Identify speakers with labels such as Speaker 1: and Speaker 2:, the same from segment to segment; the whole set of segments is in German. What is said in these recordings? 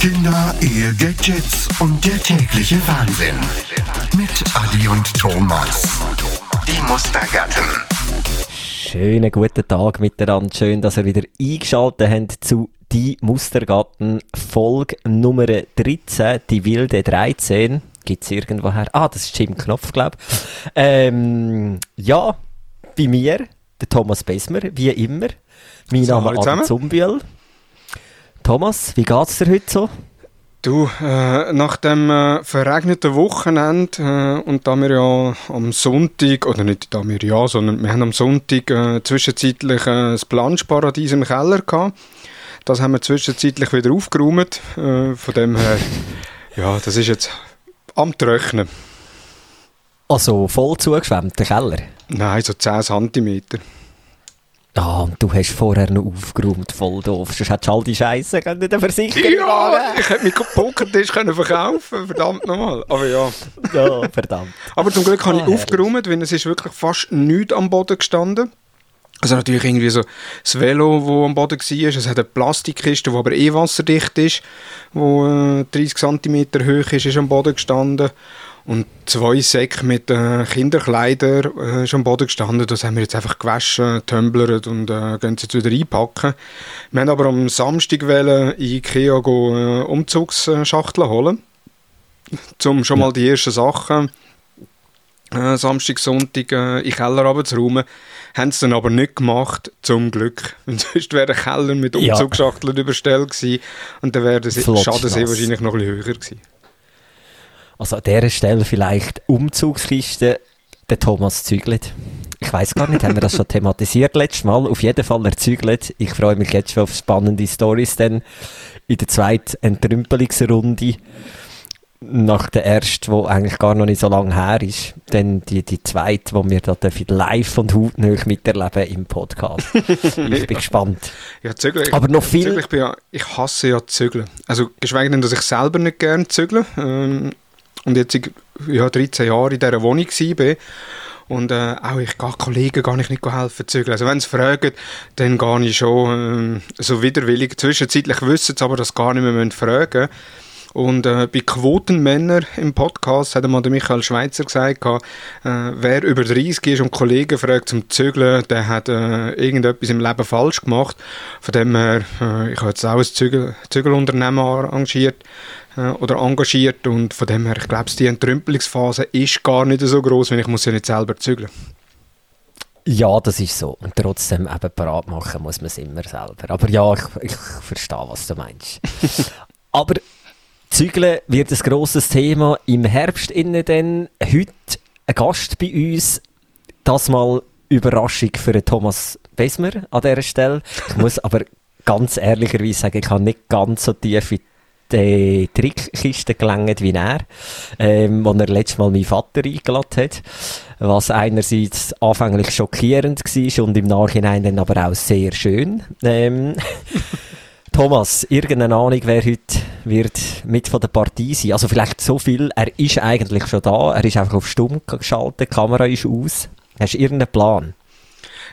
Speaker 1: Kinder, Ehe, Gadgets und der tägliche Wahnsinn. Mit Adi und Thomas. Die Mustergatten.
Speaker 2: Schönen guten Tag miteinander. Schön, dass ihr wieder eingeschaltet habt zu Die Mustergatten Folge Nummer 13, die wilde 13. Gibt es irgendwoher? Ah, das ist Jim Knopf, glaube ich. Ähm, ja, bei mir, der Thomas Besmer, wie immer. Mein
Speaker 3: So,
Speaker 2: Name ist Adi
Speaker 3: zusammen.
Speaker 2: Zumbiel. Thomas, wie geht's dir heute so?
Speaker 3: Du, äh, nach dem äh, verregneten Wochenende äh, und da wir ja am Sonntag, oder nicht da wir ja, sondern wir haben am Sonntag äh, zwischenzeitlich äh, das Planschparadies im Keller gehabt. Das haben wir zwischenzeitlich wieder aufgeräumt. Äh, von dem her, ja, das ist jetzt am Trocknen.
Speaker 2: Also voll zugeschwemmt, der Keller.
Speaker 3: Nein, so 10 cm.
Speaker 2: Ah, und du hast vorher noch aufgeräumt, voll doof. Sonst hättest du all die Scheiße in der Versicherung
Speaker 3: Ja, ich hätte meinen Pokertisch können verkaufen verdammt nochmal. Aber ja.
Speaker 2: Ja, verdammt.
Speaker 3: Aber zum Glück habe
Speaker 2: Ah,
Speaker 3: ich aufgeräumt, weil es ist wirklich fast nichts am Boden gestanden. Also natürlich irgendwie so das Velo, das am Boden war. Es hat eine Plastikkiste, die aber eh wasserdicht ist, die äh, 30 cm hoch ist, ist am Boden gestanden. Und zwei Säcke mit äh, Kinderkleidern äh, ist am Boden gestanden. Das haben wir jetzt einfach gewaschen, tumblert und äh, gehen sie jetzt wieder einpacken. Wir haben aber am Samstag wollen in Ikea go, äh, Umzugsschachteln holen. Um schon mal die ersten Sachen äh, Samstag, Sonntag äh, in den Keller runterzuräumen. Haben sie dann aber nicht gemacht, zum Glück. Und sonst wäre der Keller mit
Speaker 2: Ja.
Speaker 3: Umzugsschachteln überstellt gewesen. Und dann wäre der
Speaker 2: nass.
Speaker 3: wahrscheinlich noch ein bisschen höher gewesen.
Speaker 2: Also an dieser Stelle vielleicht Umzugskiste, der Thomas zügelt. Ich weiß gar nicht, haben wir das schon thematisiert letztes Mal? Auf jeden Fall er zügelt. Ich freue mich jetzt schon auf spannende Stories dann in der zweiten Entrümpelungsrunde. Nach der ersten, die eigentlich gar noch nicht so lange her ist. Dann die, die zweite, die wir da live und hautnah miterleben im Podcast. ich bin gespannt.
Speaker 3: Ja, zügeln. Ich,
Speaker 2: Aber noch viel-
Speaker 3: Zügeln, ich, ja, ich hasse ja Zügeln. Also, geschweige denn, dass ich selber nicht gerne zügle. Ähm, und jetzt ja, 13 Jahre in dieser Wohnung war. Und äh, auch ich gehe Kollegen gar nicht, nicht helfen zügeln. Also wenn sie fragen, dann gehe ich schon ähm, so widerwillig. Zwischenzeitlich wissen sie aber, dass sie gar nicht mehr müssen fragen Und äh, bei Quotenmänner im Podcast hat einmal der Michael Schweitzer gesagt, äh, wer über 30 ist und Kollegen fragt zum Zügeln, der hat äh, irgendetwas im Leben falsch gemacht. Von dem her, äh, ich habe jetzt auch ein Zügel, Zügelunternehmen arrangiert äh, oder engagiert und von dem her, ich glaube, die Entrümpelungsphase ist gar nicht so groß, wenn ich muss ja nicht selber zügeln.
Speaker 2: Ja, das ist so. Und trotzdem eben parat machen muss man es immer selber. Aber ja, ich, ich verstehe, was du meinst. Aber Zügeln wird ein grosses Thema im Herbst innen dann. Heute ein Gast bei uns. Das mal Überraschung für den Thomas Besmer an dieser Stelle. Ich muss aber ganz ehrlicherweise sagen, ich habe nicht ganz so tief in die Trickkiste gelangt wie er, ähm, wo er letztes Mal meinen Vater eingeladen hat. Was einerseits anfänglich schockierend war und im Nachhinein dann aber auch sehr schön. Ähm, Thomas, irgendeine Ahnung, wer heute wird mit von der Partie sein? Also vielleicht so viel, er ist eigentlich schon da, er ist einfach auf Stumm geschaltet, die Kamera ist aus. Hast du irgendeinen Plan?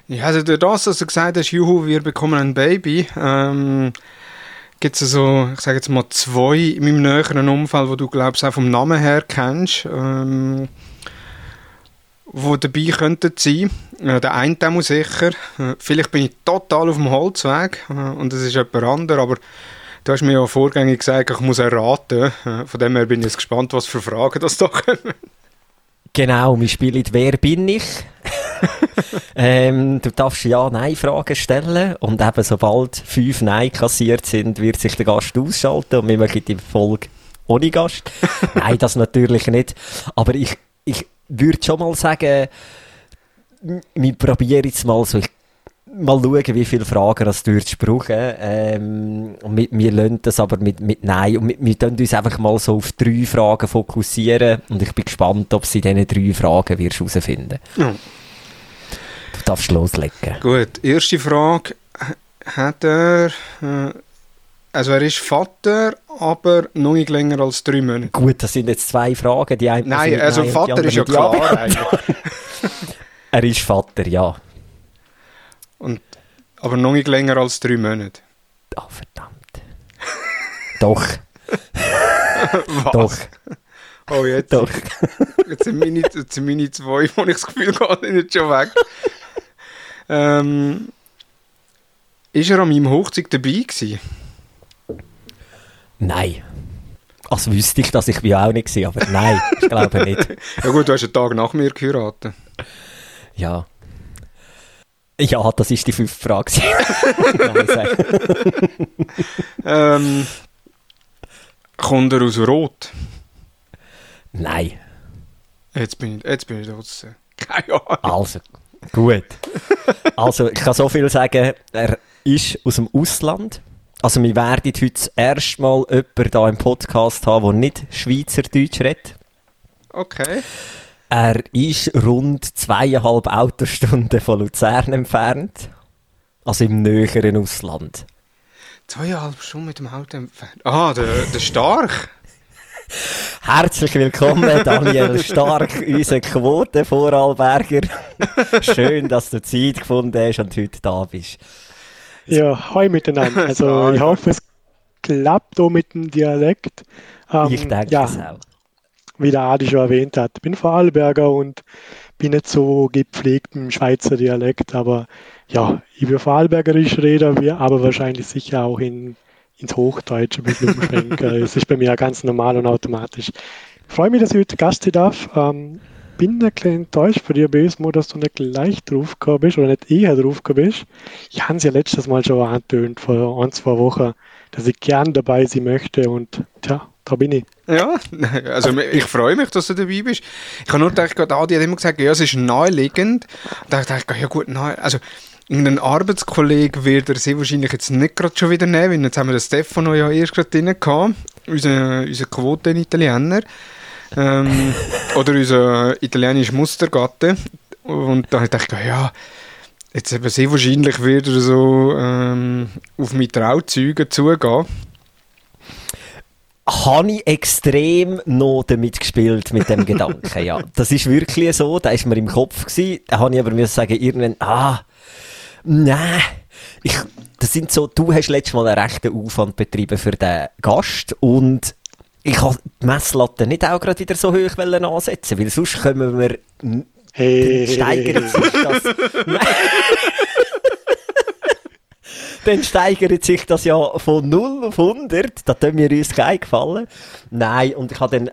Speaker 3: Ja, also durch das, dass du gesagt hast, juhu, wir bekommen ein Baby, ähm, gibt es so, ich sage jetzt mal zwei in meinem näheren Umfeld, wo du glaubst auch vom Namen her kennst, ähm, wo dabei könnten sein. Äh, der eine muss sicher. Äh, vielleicht bin ich total auf dem Holzweg äh, und es ist jemand anderes, aber du hast mir ja vorgängig gesagt, ich muss erraten. Äh, von dem her bin ich jetzt gespannt, was für Fragen das da kommen.
Speaker 2: Genau, wir spielen «Wer bin ich?» ähm, Du darfst Ja-Nein-Fragen stellen und eben sobald fünf Nein kassiert sind, wird sich der Gast ausschalten und wir machen die Folge ohne Gast. Nein, das natürlich nicht. Aber ich, ich würde schon mal sagen, wir probieren jetzt mal so, ich, mal schauen, wie viele Fragen das du brauchen. Ähm, wir, wir lassen das aber mit, mit Nein. Und wir, wir tun uns einfach mal so auf drei Fragen fokussieren. Und ich bin gespannt, ob sie diese drei Fragen wirst herausfinden.
Speaker 3: Ja.
Speaker 2: Du darfst loslegen.
Speaker 3: Gut, erste Frage. Hat er. Äh, also, er ist Vater, aber noch nicht länger als drei Monate.
Speaker 2: Gut, das sind jetzt zwei Fragen. Die eine
Speaker 3: Nein, also
Speaker 2: die
Speaker 3: Vater ist ja klar.
Speaker 2: Er ist Vater, ja.
Speaker 3: Und, aber noch nicht länger als drei Monate.
Speaker 2: Ah, verdammt. Doch. Doch,
Speaker 3: Oh, jetzt,
Speaker 2: doch.
Speaker 3: jetzt, sind meine, jetzt sind meine zwei, wo ich das Gefühl habe, sind jetzt schon weg. Ähm, ist er an meinem Hochzeit dabei gewesen?
Speaker 2: Nein. Als wüsste ich, dass ich bin auch nicht war, aber nein, ich glaube nicht.
Speaker 3: Ja gut, du hast einen Tag nach mir geheiratet.
Speaker 2: Ja. Ja, das ist die fünfte Frage. nein, sag.
Speaker 3: Ähm, kommt er aus Rot?
Speaker 2: nein.
Speaker 3: Jetzt bin ich, jetzt bin ich draußen. Keine Ahnung.
Speaker 2: Also, gut. Also, ich kann so viel sagen, er ist aus dem Ausland. Also, wir werden heute das erste Mal jemanden hier im Podcast haben, der nicht Schweizerdeutsch redet.
Speaker 3: Okay.
Speaker 2: Er ist rund zweieinhalb Autostunden von Luzern entfernt. Also im näheren Ausland.
Speaker 3: Zweieinhalb Stunden mit dem Auto entfernt. Ah, der, der Stark.
Speaker 2: Herzlich willkommen, Daniel Stark, unser Quotenvorarlberger. Schön, dass du Zeit gefunden hast und heute da bist.
Speaker 4: Ja, hi miteinander. Also ich hoffe, es klappt auch mit dem Dialekt. Ähm,
Speaker 2: Ich denke
Speaker 4: ja,
Speaker 2: es auch.
Speaker 4: wie der Adi schon erwähnt hat, ich bin Vorarlberger und bin nicht so gepflegt im Schweizer Dialekt, aber ja, ich will Vorarlbergerisch reden, wir aber wahrscheinlich sicher auch in, ins Hochdeutsche ein bisschen umschwenken. Es ist bei mir ganz normal und automatisch. Ich freue mich, dass ich heute Gast sein darf. Ähm, bin ein bisschen enttäuscht von dir, Besmo, dass du nicht gleich drauf gekommen bist oder nicht eher drauf gekommen bist. Ich habe es ja letztes Mal schon angetönt, vor ein, zwei Wochen, dass ich gern dabei sein möchte und tja, da bin ich.
Speaker 3: Ja, also ich freue mich, dass du dabei bist. Ich habe nur gedacht, gerade Adi hat immer gesagt, ja, es ist naheliegend. Da dachte ich, ja gut, nahe, also irgendein Arbeitskollege wird er sehr wahrscheinlich jetzt nicht gerade schon wieder nehmen, weil jetzt haben wir den Stefano ja erst gerade drin gehabt, unser, unser Quoten-Italiener. Ähm, oder unser italienischer Mustergatte. Und da dachte ich, ja, jetzt eben sehr wahrscheinlich wird er so ähm, auf meine Trauzeugen zugehen.
Speaker 2: habe ich extrem noch damit gespielt, mit dem Gedanken, ja. Das ist wirklich so, da ist mir im Kopf gewesen, da habe ich aber müssen sagen, irgendwann, ah, nein, ich, das sind so, du hast letztes Mal einen rechten Aufwand betrieben für den Gast und ich habe die Messlatte nicht auch gerade wieder so hoch wollen ansetzen, weil sonst kommen wir,
Speaker 4: Hey,
Speaker 2: steigert sich das, dann steigert sich das ja von 0 auf 100. Da tun wir uns keinen gefallen. Nein, und ich habe dann,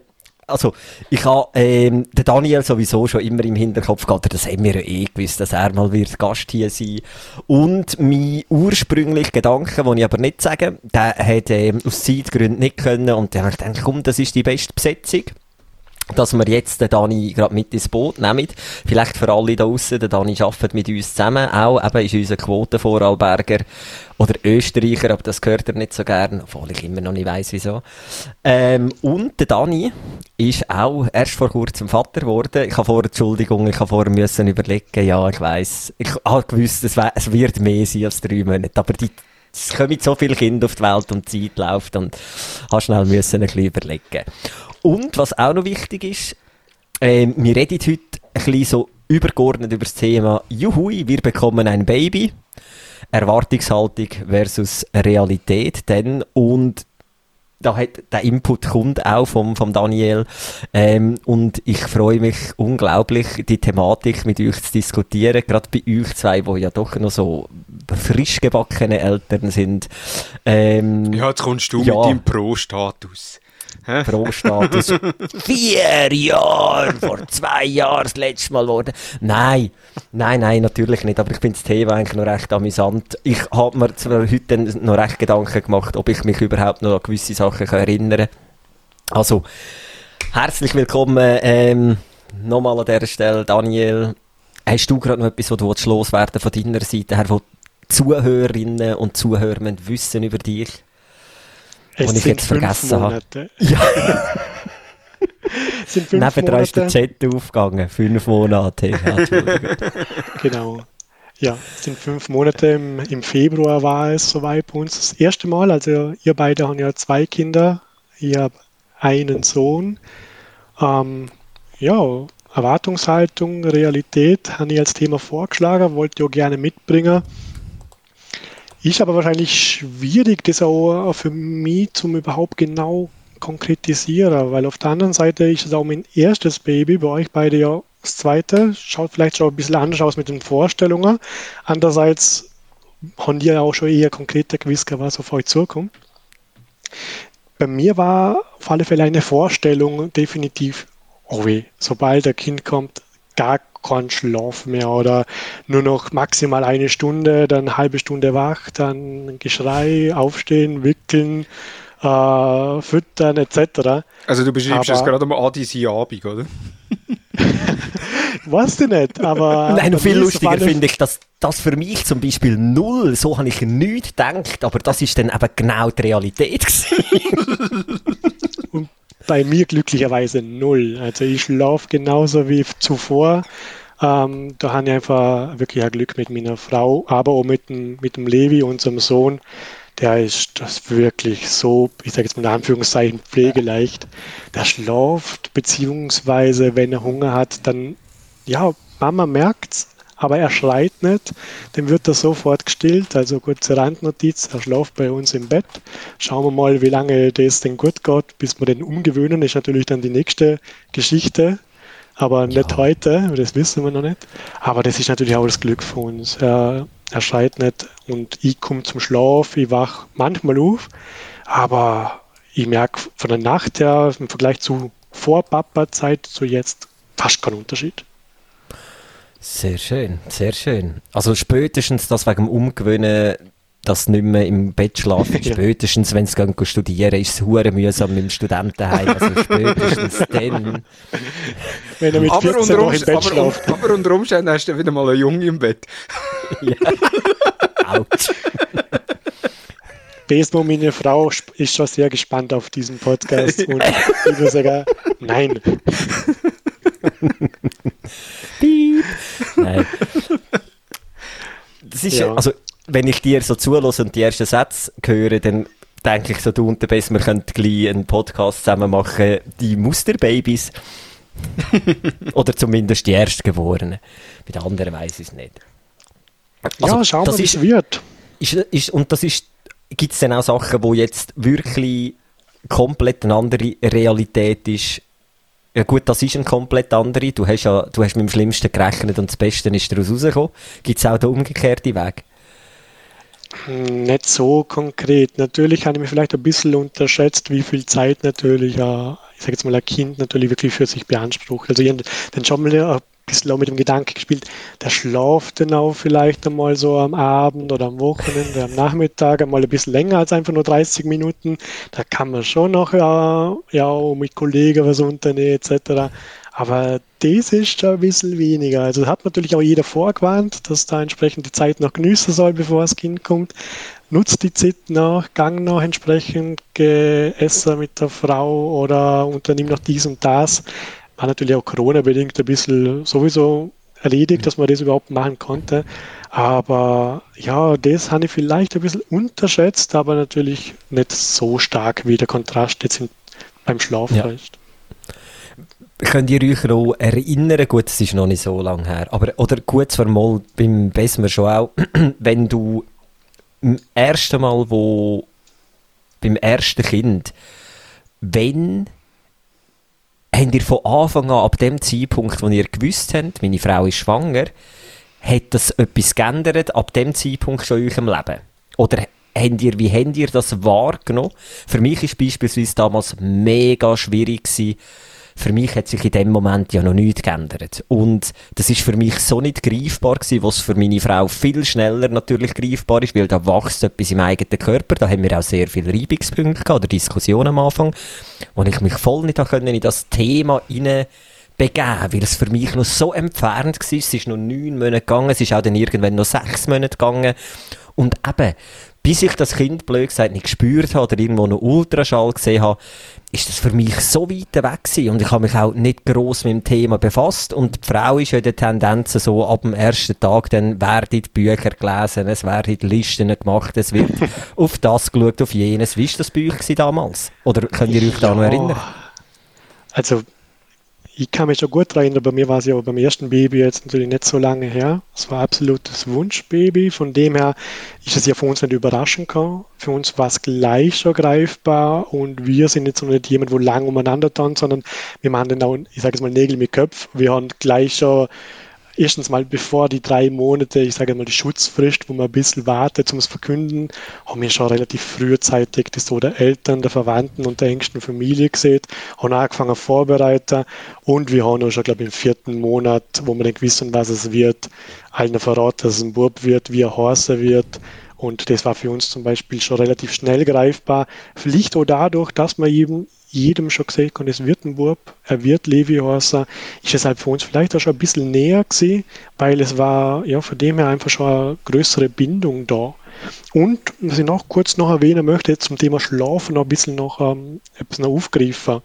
Speaker 2: also, ich habe, ähm, den Daniel sowieso schon immer im Hinterkopf gehabt, das haben wir ja eh gewusst, dass er mal wird Gast hier sein. Und mein ursprünglicher Gedanke, den ich aber nicht sage, der hat ähm, aus Zeitgründen nicht können und dann habe ich gedacht, komm, das ist die beste Besetzung dass wir jetzt den Dani gerade mit ins Boot nehmen. Vielleicht für alle da draussen, der Dani arbeitet mit uns zusammen auch, eben ist unser Quotenvorarlberger oder Österreicher, aber das gehört er nicht so gern, obwohl ich immer noch nicht weiss, wieso. Ähm, und der Dani ist auch erst vor kurzem Vater geworden. Ich habe vorher, Entschuldigung, ich habe vorher müssen überlegen, ja, ich weiss, ich habe gewusst, es, wird mehr sein als drei Monate, aber die es kommen so viele Kinder auf die Welt und die Zeit läuft und hast schnell müssen ein bisschen überlegen. Und was auch noch wichtig ist, ähm, wir reden heute ein bisschen so übergeordnet über das Thema Juhui, wir bekommen ein Baby. Erwartungshaltung versus Realität denn und da hat der Input kommt auch vom, vom Daniel ähm, und ich freue mich unglaublich die Thematik mit euch zu diskutieren gerade bei euch zwei wo ja doch noch so frisch gebackene Eltern sind ähm,
Speaker 3: Ja, jetzt kommst du
Speaker 2: Ja.
Speaker 3: mit deinem Pro-Status.
Speaker 2: Pro-Status. Vier Jahre, vor zwei Jahren das letzte Mal geworden. Nein, nein, nein, natürlich nicht. Aber ich finde das Thema eigentlich noch recht amüsant. Ich habe mir zwar heute noch recht Gedanken gemacht, ob ich mich überhaupt noch an gewisse Sachen erinnern kann. Also, herzlich willkommen ähm, nochmal an dieser Stelle, Daniel. Hast du gerade noch etwas, wo du loswerden von deiner Seite her, wo Zuhörerinnen und Zuhörer wissen über dich?
Speaker 4: Es
Speaker 2: ich jetzt vergessen habe.
Speaker 4: Monate.
Speaker 2: Ja.
Speaker 4: Es sind fünf
Speaker 2: Nebendran ist der
Speaker 4: Monate.
Speaker 2: Chat aufgegangen. Fünf Monate. Ja.
Speaker 4: Genau. Ja, es sind fünf Monate. Im, Im Februar war es soweit bei uns das erste Mal. Also ihr beide haben ja zwei Kinder. Ich habe einen Sohn. Ähm, ja, Erwartungshaltung, Realität habe ich als Thema vorgeschlagen, wollte auch gerne mitbringen. Ist aber wahrscheinlich schwierig, das auch für mich zum überhaupt genau konkretisieren, weil auf der anderen Seite ist es auch mein erstes Baby, bei euch beide ja das zweite, schaut vielleicht schon ein bisschen anders aus mit den Vorstellungen. Andererseits haben die ja auch schon eher konkreter gewusst, was auf euch zukommt. Bei mir war auf alle Fälle eine Vorstellung definitiv, oh weh, sobald der Kind kommt, gar kein Schlaf mehr oder nur noch maximal eine Stunde, dann eine halbe Stunde wach, dann Geschrei, aufstehen, wickeln, äh, füttern etc.
Speaker 3: Also du beschreibst jetzt gerade mal Adis Abend, oder?
Speaker 4: weißt du nicht, aber...
Speaker 2: Nein, viel lustiger finde ich, dass das für mich zum Beispiel null, so habe ich nicht gedacht, aber das ist dann eben genau die Realität
Speaker 4: Und bei mir glücklicherweise null. Also ich schlafe genauso wie zuvor. Ähm, da habe ich einfach wirklich ein Glück mit meiner Frau, aber auch mit dem, mit dem Levi, unserem Sohn. Der ist das wirklich so, ich sage jetzt mal in Anführungszeichen, pflegeleicht. Der schlaft, beziehungsweise wenn er Hunger hat, dann, ja, Mama merkt's, aber er schreit nicht, dann wird er sofort gestillt. Also kurze Randnotiz, er schläft bei uns im Bett. Schauen wir mal, wie lange das denn gut geht, bis wir den umgewöhnen, ist natürlich dann die nächste Geschichte. Aber nicht ja. heute, das wissen wir noch nicht. Aber das ist natürlich auch das Glück von uns. Er, er schreit nicht und ich komme zum Schlaf, ich wach manchmal auf, aber ich merke von der Nacht her im Vergleich zu vor Papa-Zeit zu jetzt fast keinen Unterschied.
Speaker 2: Sehr schön, sehr schön. Also spätestens das wegen dem Umgewöhnen, dass nicht mehr im Bett schlafen, ja. spätestens wenn sie studieren, ist es hure mühsam mit dem Studentenheim. Also spätestens dann.
Speaker 3: Wenn er mit aber, unter im Bett aber, aber unter Umständen hast du wieder mal einen Junge im Bett.
Speaker 2: ja. Autsch.
Speaker 4: Besmo, meine Frau, ist schon sehr gespannt auf diesen Podcast und ich würde sagen, nein.
Speaker 2: Piep. Nein. Das ist ja. also, wenn ich dir so zulasse und die ersten Sätze höre, dann denke ich so, du und der Bess, wir könnten gleich einen Podcast zusammen machen, die Musterbabys. Oder zumindest die Erstgeborenen. Bei den anderen weiß ich es nicht.
Speaker 4: Also, ja, schauen wir, wie es wird.
Speaker 2: Ist, ist, und das ist, gibt es dann auch Sachen, wo jetzt wirklich komplett eine andere Realität ist, ja gut, das ist ein komplett andere. Du hast ja, du hast mit dem Schlimmsten gerechnet und das Beste ist daraus rausgekommen. Gibt es auch den umgekehrten Weg?
Speaker 4: Hm, nicht so konkret. Natürlich habe ich mich vielleicht ein bisschen unterschätzt, wie viel Zeit natürlich, äh, ich sage jetzt mal, ein Kind natürlich wirklich für sich beansprucht. Also ich habe dann schon mal ein bisschen auch mit dem Gedanken gespielt, der schlaft dann auch vielleicht einmal so am Abend oder am Wochenende, am Nachmittag einmal ein bisschen länger als einfach nur 30 Minuten. Da kann man schon noch ja, ja mit Kollegen was unternehmen etc. Aber das ist schon ein bisschen weniger. Also hat natürlich auch jeder vorgewarnt, dass da entsprechend die Zeit noch genießen soll, bevor das Kind kommt. Nutzt die Zeit noch, gang noch entsprechend essen mit der Frau oder unternimm noch dies und das war natürlich auch Corona-bedingt ein bisschen sowieso erledigt, dass man das überhaupt machen konnte. Aber ja, das habe ich vielleicht ein bisschen unterschätzt, aber natürlich nicht so stark, wie der Kontrast jetzt beim Schlafen ja. ist.
Speaker 2: Könnt ihr euch noch erinnern, gut, es ist noch nicht so lange her, aber oder gut zwar mal beim Besmer schon auch, wenn du im ersten Mal, wo beim ersten Kind, wenn habt ihr von Anfang an, ab dem Zeitpunkt, wo ihr gewusst habt, meine Frau ist schwanger, hat das etwas geändert, ab dem Zeitpunkt schon in eurem Leben? Oder habt ihr, wie habt ihr das wahrgenommen? Für mich ist beispielsweise damals mega schwierig gewesen, für mich hat sich in dem Moment ja noch nichts geändert. Und das ist für mich so nicht greifbar gewesen, was für meine Frau viel schneller natürlich greifbar ist, weil da wächst etwas im eigenen Körper. Da haben wir auch sehr viele Reibungspunkte gehabt, oder Diskussionen am Anfang, wo ich mich voll nicht in das Thema hinein begeben, weil es für mich noch so entfernt war. Es ist noch neun Monate gegangen, es ist auch dann irgendwann noch sechs Monate gegangen. Und eben, bis ich das Kind blöd gesagt nicht gespürt habe oder irgendwo einen Ultraschall gesehen habe, ist das für mich so weit weg gewesen. und ich habe mich auch nicht groß mit dem Thema befasst und die Frau ist ja in der Tendenz so, ab dem ersten Tag dann werden Bücher gelesen, es werden Listen gemacht, es wird auf das geschaut, auf jenes. Wie war das bei euch damals? Oder könnt ihr euch ja, da noch erinnern?
Speaker 4: Also ich kann mich schon gut erinnern, bei mir war es ja beim ersten Baby jetzt natürlich nicht so lange her. Es war absolutes Wunschbaby. Von dem her ist es ja für uns nicht überraschend gekommen. Für uns war es gleich schon greifbar und wir sind jetzt noch nicht jemand, wo lang umeinander tanzt, sondern wir machen dann auch, ich sage jetzt mal, Nägel mit Köpfen. Wir haben gleich schon erstens mal bevor die drei Monate, ich sage mal die Schutzfrist, wo man ein bisschen wartet zum Verkünden, haben wir schon relativ frühzeitig das so der Eltern, der Verwandten und der engsten Familie gesehen, haben angefangen vorbereiten und wir haben auch schon, glaube ich, im vierten Monat, wo wir dann wissen, was es wird, allen verraten, dass es ein Bub wird, wie er heißen wird und das war für uns zum Beispiel schon relativ schnell greifbar. Vielleicht auch dadurch, dass man eben jedem schon gesagt hat, es wird ein Bub, er wird Levi heißen, ist es halt für uns vielleicht auch schon ein bisschen näher gewesen, weil es war ja von dem her einfach schon eine größere Bindung da. Und, was ich noch kurz noch erwähnen möchte, zum Thema Schlafen noch ein bisschen noch ähm, noch aufgreifen.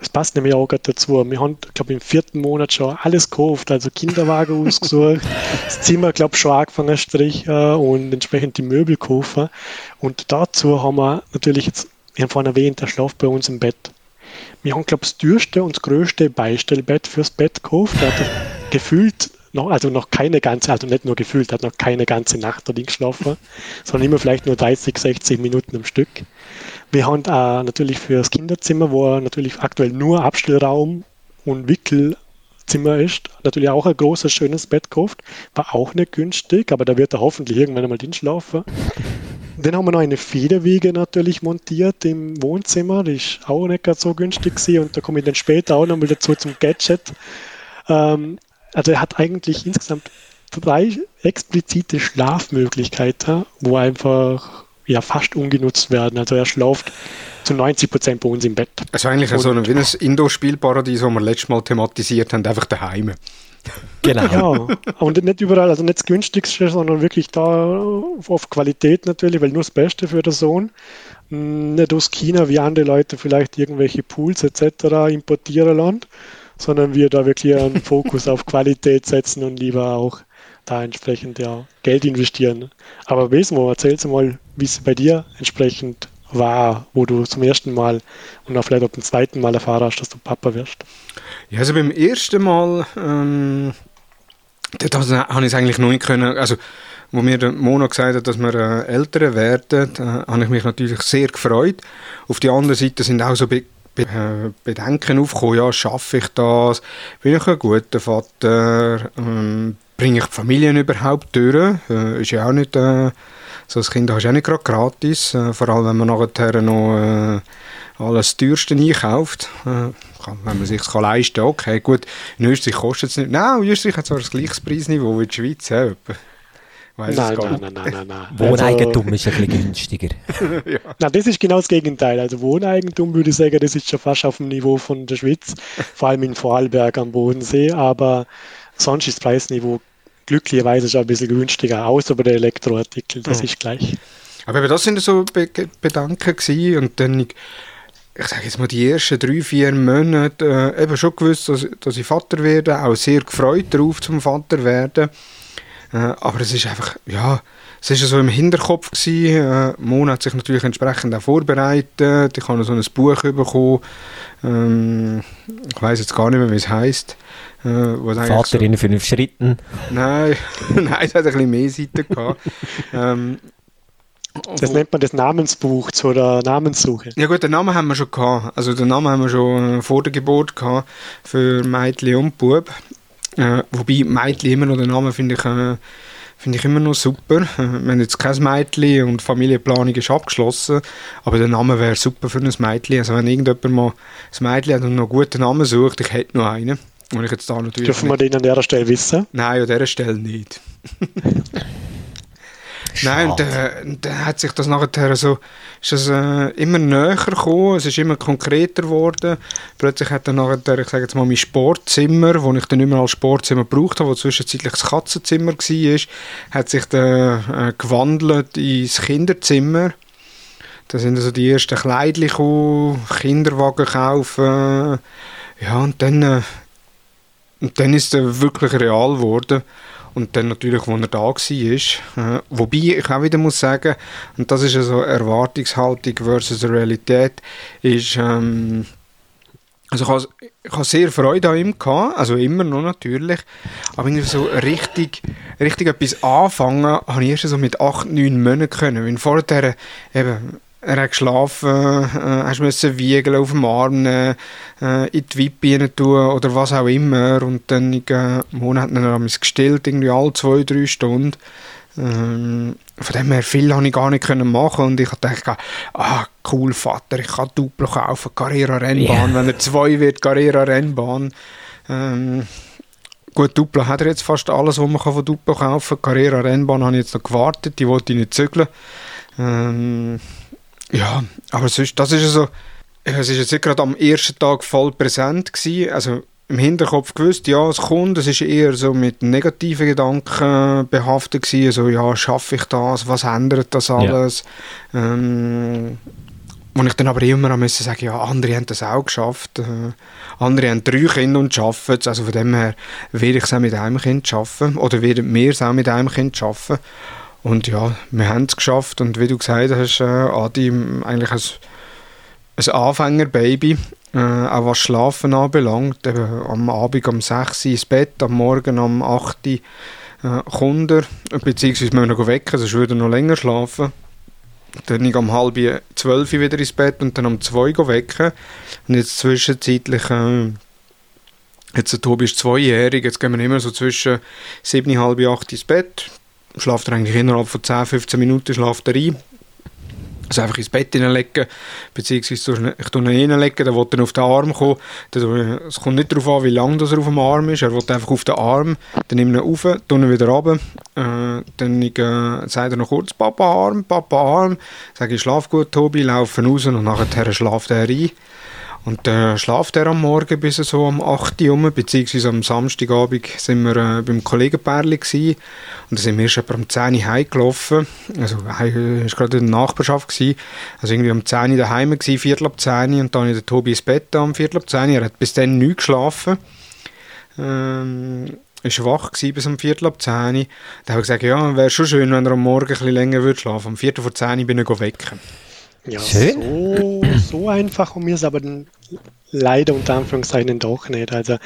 Speaker 4: Das passt nämlich auch gerade dazu. Wir haben, glaube im vierten Monat schon alles gekauft, also Kinderwagen ausgesucht, das Zimmer, glaube ich, schon angefangen zu streichen und entsprechend die Möbel kaufen. Und dazu haben wir natürlich jetzt wir haben vorhin erwähnt, der schlaft bei uns im Bett. Wir haben, glaube ich, das dürste und das größte Beistellbett fürs Bett gekauft. Gefühlt noch, also noch keine ganze, also nicht nur gefühlt, hat noch keine ganze Nacht drin geschlafen, sondern immer vielleicht nur 30, 60 Minuten am Stück. Wir haben äh, natürlich für das Kinderzimmer, wo natürlich aktuell nur Abstellraum und Wickelzimmer ist, natürlich auch ein großes, schönes Bett gekauft. War auch nicht günstig, aber da wird er hoffentlich irgendwann einmal drin schlafen. Dann haben wir noch eine Federwege natürlich montiert im Wohnzimmer. Die ist auch nicht ganz so günstig gewesen. und da komme ich dann später auch nochmal dazu zum Gadget. Ähm, also er hat eigentlich insgesamt drei explizite Schlafmöglichkeiten, wo einfach ja fast ungenutzt werden. Also er schlaft zu 90 Prozent bei uns im Bett.
Speaker 3: Also eigentlich so ein, wie ein Indoor-Spielparadies, das wir letztes Mal thematisiert haben, einfach daheim.
Speaker 4: Genau. Ja, und nicht überall, also nicht das günstigste, sondern wirklich da auf Qualität natürlich, weil nur das Beste für den Sohn. Nicht aus China, wie andere Leute vielleicht irgendwelche Pools etc. importieren lassen, sondern wir da wirklich einen Fokus auf Qualität setzen und lieber auch da entsprechend ja Geld investieren. Aber Wesmo, erzähl's mal, wie es bei dir entsprechend war, wo du zum ersten Mal und auch vielleicht auch zum zweiten Mal erfahren hast, dass du Papa wirst?
Speaker 3: Ja, also beim ersten Mal, ähm, dort habe ich es eigentlich noch nicht können, also wo mir der Mono gesagt hat, dass wir äh, Ältere werden, da habe ich mich natürlich sehr gefreut. Auf der anderen Seite sind auch so Be äh, Bedenken aufgekommen, ja, schaffe ich das, bin ich ein guter Vater, ähm, bringe ich die Familien überhaupt durch, äh, ist ja auch nicht... Äh, so ein Kind hast du auch nicht gerade gratis, äh, vor allem wenn man nachher noch äh, alles teuerste einkauft. Äh, wenn man sich kann leisten kann, okay, gut, in Österreich kostet es nicht. Nein, in Österreich hat zwar das gleiche Preisniveau wie der Schweiz. Ja,
Speaker 4: nein, nein, nein, nein, nein, nein.
Speaker 2: Wohneigentum also, ist ein bisschen günstiger.
Speaker 4: ja. Nein, das ist genau das Gegenteil. Also Wohneigentum würde ich sagen, das ist schon fast auf dem Niveau von der Schweiz, vor allem in Vorarlberg am Bodensee, aber sonst ist das Preisniveau glücklicherweise schon ein bisschen günstiger aus, aber der Elektroartikel, das mhm. ist gleich.
Speaker 3: Aber das sind so Be Bedanken gewesen und dann, ich, ich sage jetzt mal, die ersten drei, vier Monate äh, eben schon gewusst, dass, dass ich Vater werde, auch sehr gefreut darauf, zum Vater werden. Äh, aber es ist einfach, ja, es ist so im Hinterkopf gewesen. Äh, Mona hat sich natürlich entsprechend auch vorbereitet. Ich habe so ein Buch bekommen. Ähm, ich weiß jetzt gar nicht mehr, wie es heißt.
Speaker 2: Äh, Vater in fünf Schritten.
Speaker 3: Nein, nein, es hat ein bisschen mehr Seiten gehabt. ähm,
Speaker 4: das nennt man das Namensbuch zur Namenssuche.
Speaker 3: Ja gut, den Namen haben wir schon gehabt. Also den Namen haben wir schon vor der Geburt gehabt für Mädchen und Bub. Äh, wobei Mädchen immer noch den Namen finde ich, äh, find ich immer noch super. Äh, wir haben jetzt kein Mädchen und Familienplanung ist abgeschlossen, aber der Name wäre super für ein Mädchen. Also wenn irgendjemand mal ein Mädchen hat und noch einen guten Namen sucht, ich hätte noch einen. Und ich jetzt da natürlich
Speaker 4: Dürfen wir den an der Stelle wissen?
Speaker 3: Nein, an dieser Stelle nicht. Nein, und äh, dann hat sich das nachher so, ist das, äh, immer näher gekommen, es ist immer konkreter geworden. Plötzlich hat dann nachher, ich sage jetzt mal, mein Sportzimmer, wo ich dann immer als Sportzimmer gebraucht habe, wo zwischenzeitlich das Katzenzimmer war, hat sich dann äh, gewandelt ins Kinderzimmer. Da sind also die ersten Kleidchen gekommen, Kinderwagen kaufen. Ja, und dann, äh, und dann ist es wirklich real geworden. Und dann natürlich, wo er da war. Äh, wobei ich auch wieder muss sagen, und das ist also Erwartungshaltung versus Realität, ist, ähm, Also ich habe sehr Freude an ihm gehabt, also immer noch natürlich, aber irgendwie so richtig, richtig etwas anfangen, habe ich erst so mit acht, neun Monaten können, weil vorher eben, er hat geschlafen, äh, hast müssen wiegen auf dem Arm, äh, in die Wippe tun oder was auch immer und dann äh, Monaten haben wir es gestillt, irgendwie alle zwei, drei Stunden. Ähm, von dem her viel habe ich gar nicht können machen und ich dachte, ah cool Vater, ich kann Duplo kaufen, Carrera Rennbahn, yeah. wenn er zwei wird, Carrera Rennbahn. Ähm, gut, Duplo hat er jetzt fast alles, was man von Duplo kaufen kann. Carrera Rennbahn habe ich jetzt noch gewartet, die wollte ich nicht zügeln. Ähm, ja, aber sonst, das ist so, es ist jetzt nicht gerade am ersten Tag voll präsent gewesen, also im Hinterkopf gewusst, ja, es kommt. Es ist eher so mit negativen Gedanken behaftet gewesen. So, ja, schaffe ich das? Was ändert das alles? Ja. Ähm, wo ich dann aber immer müssen sagen, ja, andere haben das auch geschafft. Äh, andere haben drei Kinder und schaffen es. Also von dem her werde ich es auch mit einem Kind schaffen. Oder werden wir es auch mit einem Kind schaffen. Und ja, wir haben es geschafft. Und wie du gesagt hast, äh, Adi, eigentlich ein, ein Anfängerbaby. Äh, auch was Schlafen anbelangt, eben am Abend um 6 Uhr ins Bett, am Morgen um 8 Uhr äh, er, beziehungsweise müssen wir noch wecken, sonst würde noch länger schlafen. Dann ich um halb zwölf wieder ins Bett und dann um zwei Uhr wecken. Und jetzt zwischenzeitlich, äh, jetzt der Tobi ist zweijährig, jetzt gehen wir immer so zwischen sieben, halb acht ins Bett. Schlaft er eigentlich innerhalb von 10, 15 Minuten schlaft er ein. Also einfach ins Bett hineinlegen, beziehungsweise ich tue ihn hineinlegen, dann will er auf den Arm kommen. Es kommt nicht darauf an, wie lang er auf dem Arm ist, er will einfach auf den Arm, dann nehme ich ihn auf, tue ihn wieder runter, äh, dann ich, äh, sagt er noch kurz, Papa Arm, Papa Arm, sage ich, schlaf gut Tobi, laufen raus und nachher schlaft er ein. Und dann schlaft er am Morgen bis so um 8 Uhr um, beziehungsweise am Samstagabend sind wir äh, beim Kollegenpärli gewesen. Und dann sind wir erst etwa um 10 Uhr heimgelaufen. Also, er war gerade in der Nachbarschaft. Gewesen. Also irgendwie um 10 Uhr daheim gewesen, Viertel ab 10 Uhr. Und dann in der Tobi ins Bett um Viertel ab 10 Uhr. Er hat bis dann nicht geschlafen. Ähm, ist wach gewesen bis um Viertel ab 10 Uhr. Da habe ich gesagt, ja, wäre schon schön, wenn er am Morgen ein bisschen länger würde schlafen. Um Viertel vor 10 Uhr bin ich wecken.
Speaker 4: Ja, Schön. So, so einfach um mir ist aber leider unter Anführungszeichen doch nicht. Also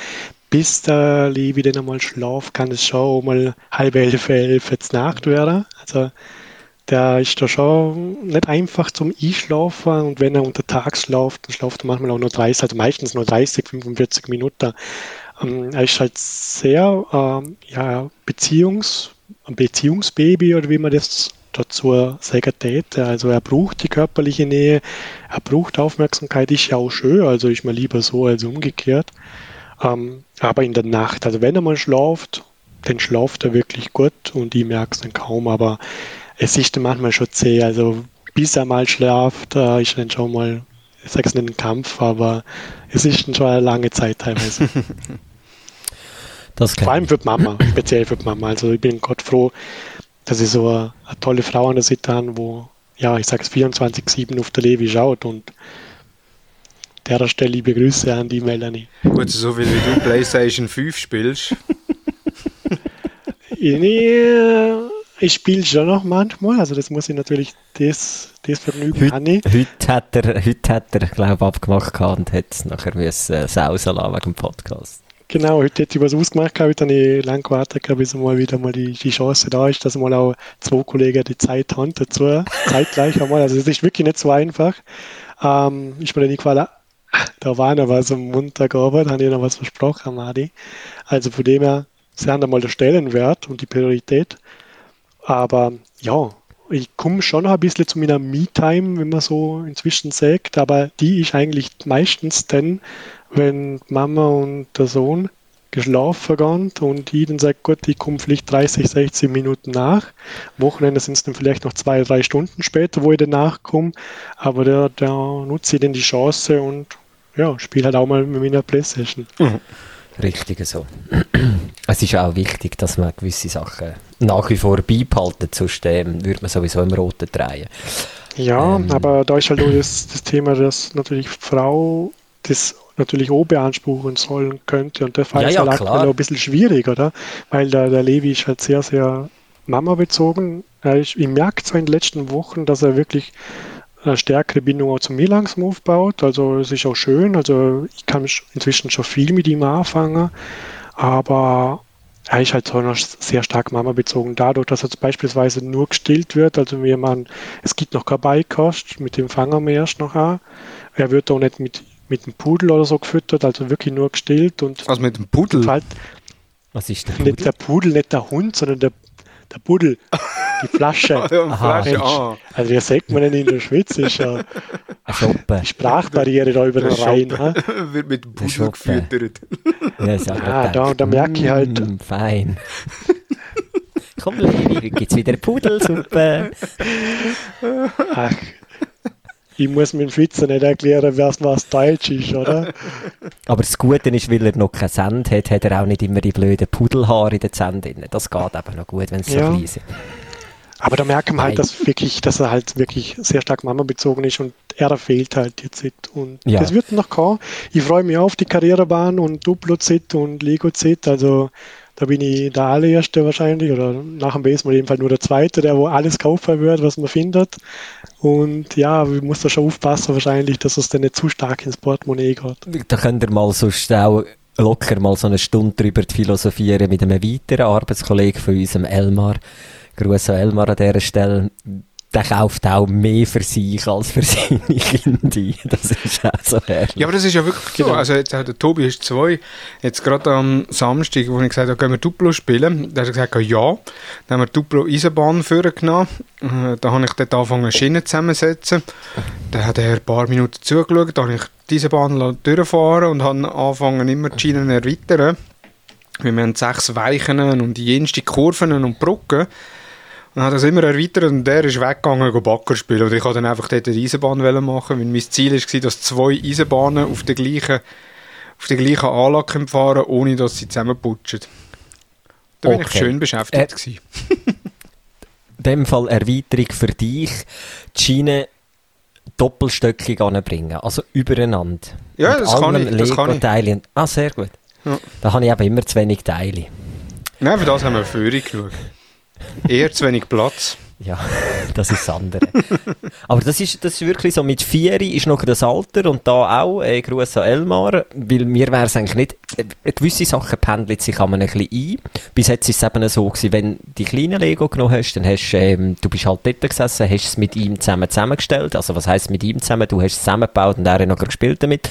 Speaker 4: bis der Levi dann einmal schlaft, kann es schon mal halb elf, elf jetzt Nacht werden. Also der ist da schon nicht einfach zum Einschlafen und wenn er untertags schläft, dann schläft er manchmal auch nur 30, also meistens nur 30, 45 Minuten. Ähm, er ist halt sehr ähm, ja, Beziehungs, Beziehungsbaby oder wie man das dazu sagen täte. Also er braucht die körperliche Nähe, er braucht Aufmerksamkeit, ist ja auch schön, also ist mir lieber so als umgekehrt. Ähm, aber in der Nacht, also wenn er mal schlaft, dann schlaft er wirklich gut und ich merke es dann kaum, aber es ist dann manchmal schon zäh, also bis er mal schlaft, äh, ist dann schon mal, ich sage es nicht ein Kampf, aber es ist dann schon eine lange Zeit teilweise. Vor allem für die Mama, speziell für die Mama. Also ich bin Gott froh, dass ich so eine, eine tolle Frau an der Seite habe, wo, ja, ich sag's 24-7 auf der Levi schaut und der Stelle liebe Grüße an die Melanie.
Speaker 3: Gut, so wie du PlayStation 5 spielst.
Speaker 4: nee, ich spiele schon noch manchmal, also das muss ich natürlich das, das Vergnügen
Speaker 2: heute. Heute hat er, heute hat er glaube ich, abgemacht und hat es nachher müssen, äh, sausen lassen wegen dem Podcast.
Speaker 4: Genau, heute hätte ich was ausgemacht, heute habe ich lange gewartet, bis mal wieder mal die, die Chance da ist, dass mal auch zwei Kollegen die Zeit haben dazu, zeitgleich einmal. Also es ist wirklich nicht so einfach. Ähm, ist mir dann eingefallen, da war noch was am Montagabend, habe ich noch was versprochen, Madi. Also von dem her, sie haben einmal der Stellenwert und die Priorität. Aber ja, ich komme schon noch ein bisschen zu meiner Me-Time, wenn man so inzwischen sagt, aber die ist eigentlich meistens dann, wenn Mama und der Sohn geschlafen gehen und ich dann sage, gut, ich komme vielleicht 30, 60 Minuten nach. Wochenende sind es dann vielleicht noch zwei, drei Stunden später, wo ich dann nachkomme. Aber da, da nutze ich dann die Chance und ja, spiele halt auch mal mit meiner Playstation.
Speaker 2: Mhm. Richtig so. Es ist auch wichtig, dass man gewisse Sachen nach wie vor beibehalten, sonst ähm, würde man sowieso im Roten drehen.
Speaker 4: Ja, ähm, aber da ist halt auch das, das Thema, dass natürlich Frau das natürlich auch beanspruchen sollen könnte. Und der Fall ja, ist ja, halt aktuell ein bisschen schwierig, oder? Weil der, der Levi ist halt sehr, sehr Mama bezogen. ich merke zwar in den letzten Wochen, dass er wirklich eine stärkere Bindung auch zum mir langsam aufgebaut. Also es ist auch schön. Also ich kann inzwischen schon viel mit ihm anfangen. Aber er ist halt so noch sehr stark Mama bezogen. Dadurch, dass er jetzt beispielsweise nur gestillt wird, also wir man, es gibt noch keine Beikost, mit dem fangen wir erst noch an. Er wird auch nicht mit, mit dem Pudel oder so gefüttert, also wirklich nur gestillt und.
Speaker 3: Also mit dem Pudel?
Speaker 4: Halt,
Speaker 2: Was ist der Pudel?
Speaker 4: Nicht der Pudel, nicht der Hund, sondern der, der Pudel. Die Flasche.
Speaker 3: Ah, ja, Flasche ah.
Speaker 4: Also, wie sagt man denn in der Schweiz? Ist ja
Speaker 2: Shoppen.
Speaker 4: Sprachbarriere da über den Rhein.
Speaker 3: Wird mit dem Pudel gefüttert.
Speaker 2: Ja,
Speaker 4: ja da, da merke ich halt.
Speaker 2: Mm, fein. Komm, Levi, gibt's wieder Pudelsuppe.
Speaker 4: Ach, ich muss mit dem Schweizer nicht erklären, was, was Deutsch ist, oder?
Speaker 2: Aber das Gute ist, weil er noch keinen Sand hat, hat er auch nicht immer die blöden Pudelhaare in den Zähnen. Das geht eben noch gut, wenn es ja. so klein sind.
Speaker 4: Aber da merken wir halt, dass, wirklich, dass er halt wirklich sehr stark Mama bezogen ist und er fehlt halt jetzt. Und ja. das wird noch kommen. Ich freue mich auf die Karrierebahn und Duplo-Z und Lego-Z. Also da bin ich der allererste wahrscheinlich oder nach dem Baseball jedenfalls nur der zweite, der wo alles kaufen wird, was man findet. Und ja, wir muss da schon aufpassen wahrscheinlich, dass es dann nicht zu stark ins Portemonnaie geht.
Speaker 2: Da könnt ihr mal so auch locker mal so eine Stunde drüber philosophieren mit einem weiteren Arbeitskollegen von unserem Elmar. Gruß an Elmar an dieser Stelle der kauft auch mehr für sich als für seine Kinder. Das ist auch so herrlich.
Speaker 3: Ja, aber das ist ja wirklich genau. so. Also jetzt hat der Tobi ist zwei. Jetzt gerade am Samstag, wo ich gesagt habe, gehen wir Duplo spielen, da hat er gesagt, ja. Dann haben wir Duplo Eisenbahn vorgenommen. Äh, da habe ich dort angefangen, Schienen zusammenzusetzen. Dann hat er ein paar Minuten zugeschaut, da habe ich diese Bahn durchfahren und habe angefangen, immer die Schienen zu erweitern. Wir haben sechs Weichen und die jenste Kurven und Brücken. Und hat das immer erweitert und der ist weggegangen, go Backer spielen. Und ich wollte dann einfach dort eine Eisenbahn machen, weil mein Ziel war, dass zwei Eisenbahnen auf der gleichen, auf der gleichen Anlage fahren ohne dass sie zusammenputschen. Da okay. bin ich schön beschäftigt. Äh,
Speaker 2: in dem Fall Erweiterung für dich, die Schiene doppelstöckig anbringen, also übereinander.
Speaker 3: Ja, das kann, ich, das kann
Speaker 2: ich. Ah, sehr gut. Ja. Da habe ich aber immer zu wenig Teile.
Speaker 3: Nein, für das haben wir Führung genug. Eher zu wenig Platz.
Speaker 2: Ja, das ist das andere. Aber das ist, das ist wirklich so, mit vier ist noch das Alter und da auch, äh, Gruß an Elmar, weil mir wäre es eigentlich nicht, äh, gewisse Sachen pendeln sich man ein bisschen ein. Bis jetzt ist es eben so gewesen, wenn du die kleinen Lego genommen hast, dann hast ähm, du bist halt dort gesessen, hast es mit ihm zusammen zusammengestellt, also was heisst mit ihm zusammen, du hast es zusammengebaut und er hat noch gespielt damit.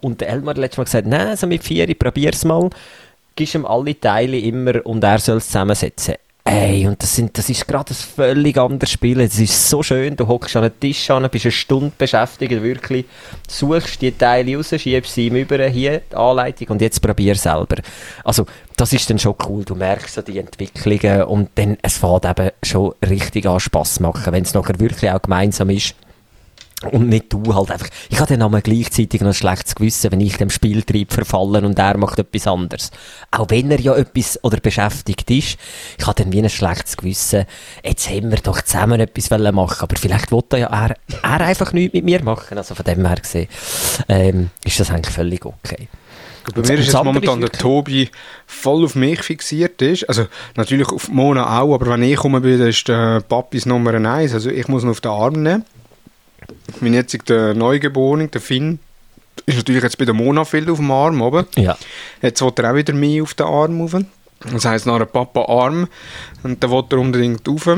Speaker 2: Und Elmar hat letztes Mal gesagt, nein, so mit vier, probier's mal gibst ihm alle Teile immer und er soll es zusammensetzen. Ey, und das, sind, das ist gerade ein völlig anderes Spiel. Es ist so schön, du hockst an einen Tisch an, bist eine Stunde beschäftigt, wirklich suchst die Teile raus, schiebst sie ihm über, hier die Anleitung und jetzt probier selber. Also, das ist dann schon cool. Du merkst so die Entwicklungen und dann, es fängt eben schon richtig an Spass machen, wenn es nachher wirklich auch gemeinsam ist. Und nicht du halt einfach. Ich habe dann einmal gleichzeitig noch ein schlechtes Gewissen, wenn ich dem Spieltrieb verfallen und er macht etwas anderes. Auch wenn er ja etwas oder beschäftigt ist, ich habe dann wie ein schlechtes Gewissen. Jetzt haben wir doch zusammen etwas machen aber vielleicht wollte ja er, er einfach nichts mit mir machen. Also von dem her gesehen, ähm, ist das eigentlich völlig okay.
Speaker 3: Bei mir ist jetzt momentan der Tobi voll auf mich fixiert ist. Also natürlich auf Mona auch, aber wenn ich komme bin, ist der Papis Nummer eins. Also ich muss ihn auf den Arm nehmen. Mein jetziger Neugeborene, der Finn, ist natürlich jetzt bei der Mona viel auf dem Arm oben.
Speaker 2: Ja.
Speaker 3: Jetzt will er auch wieder mehr auf den Arm rauf. Das heisst, nach Papa Arm. Und dann will er unbedingt rauf.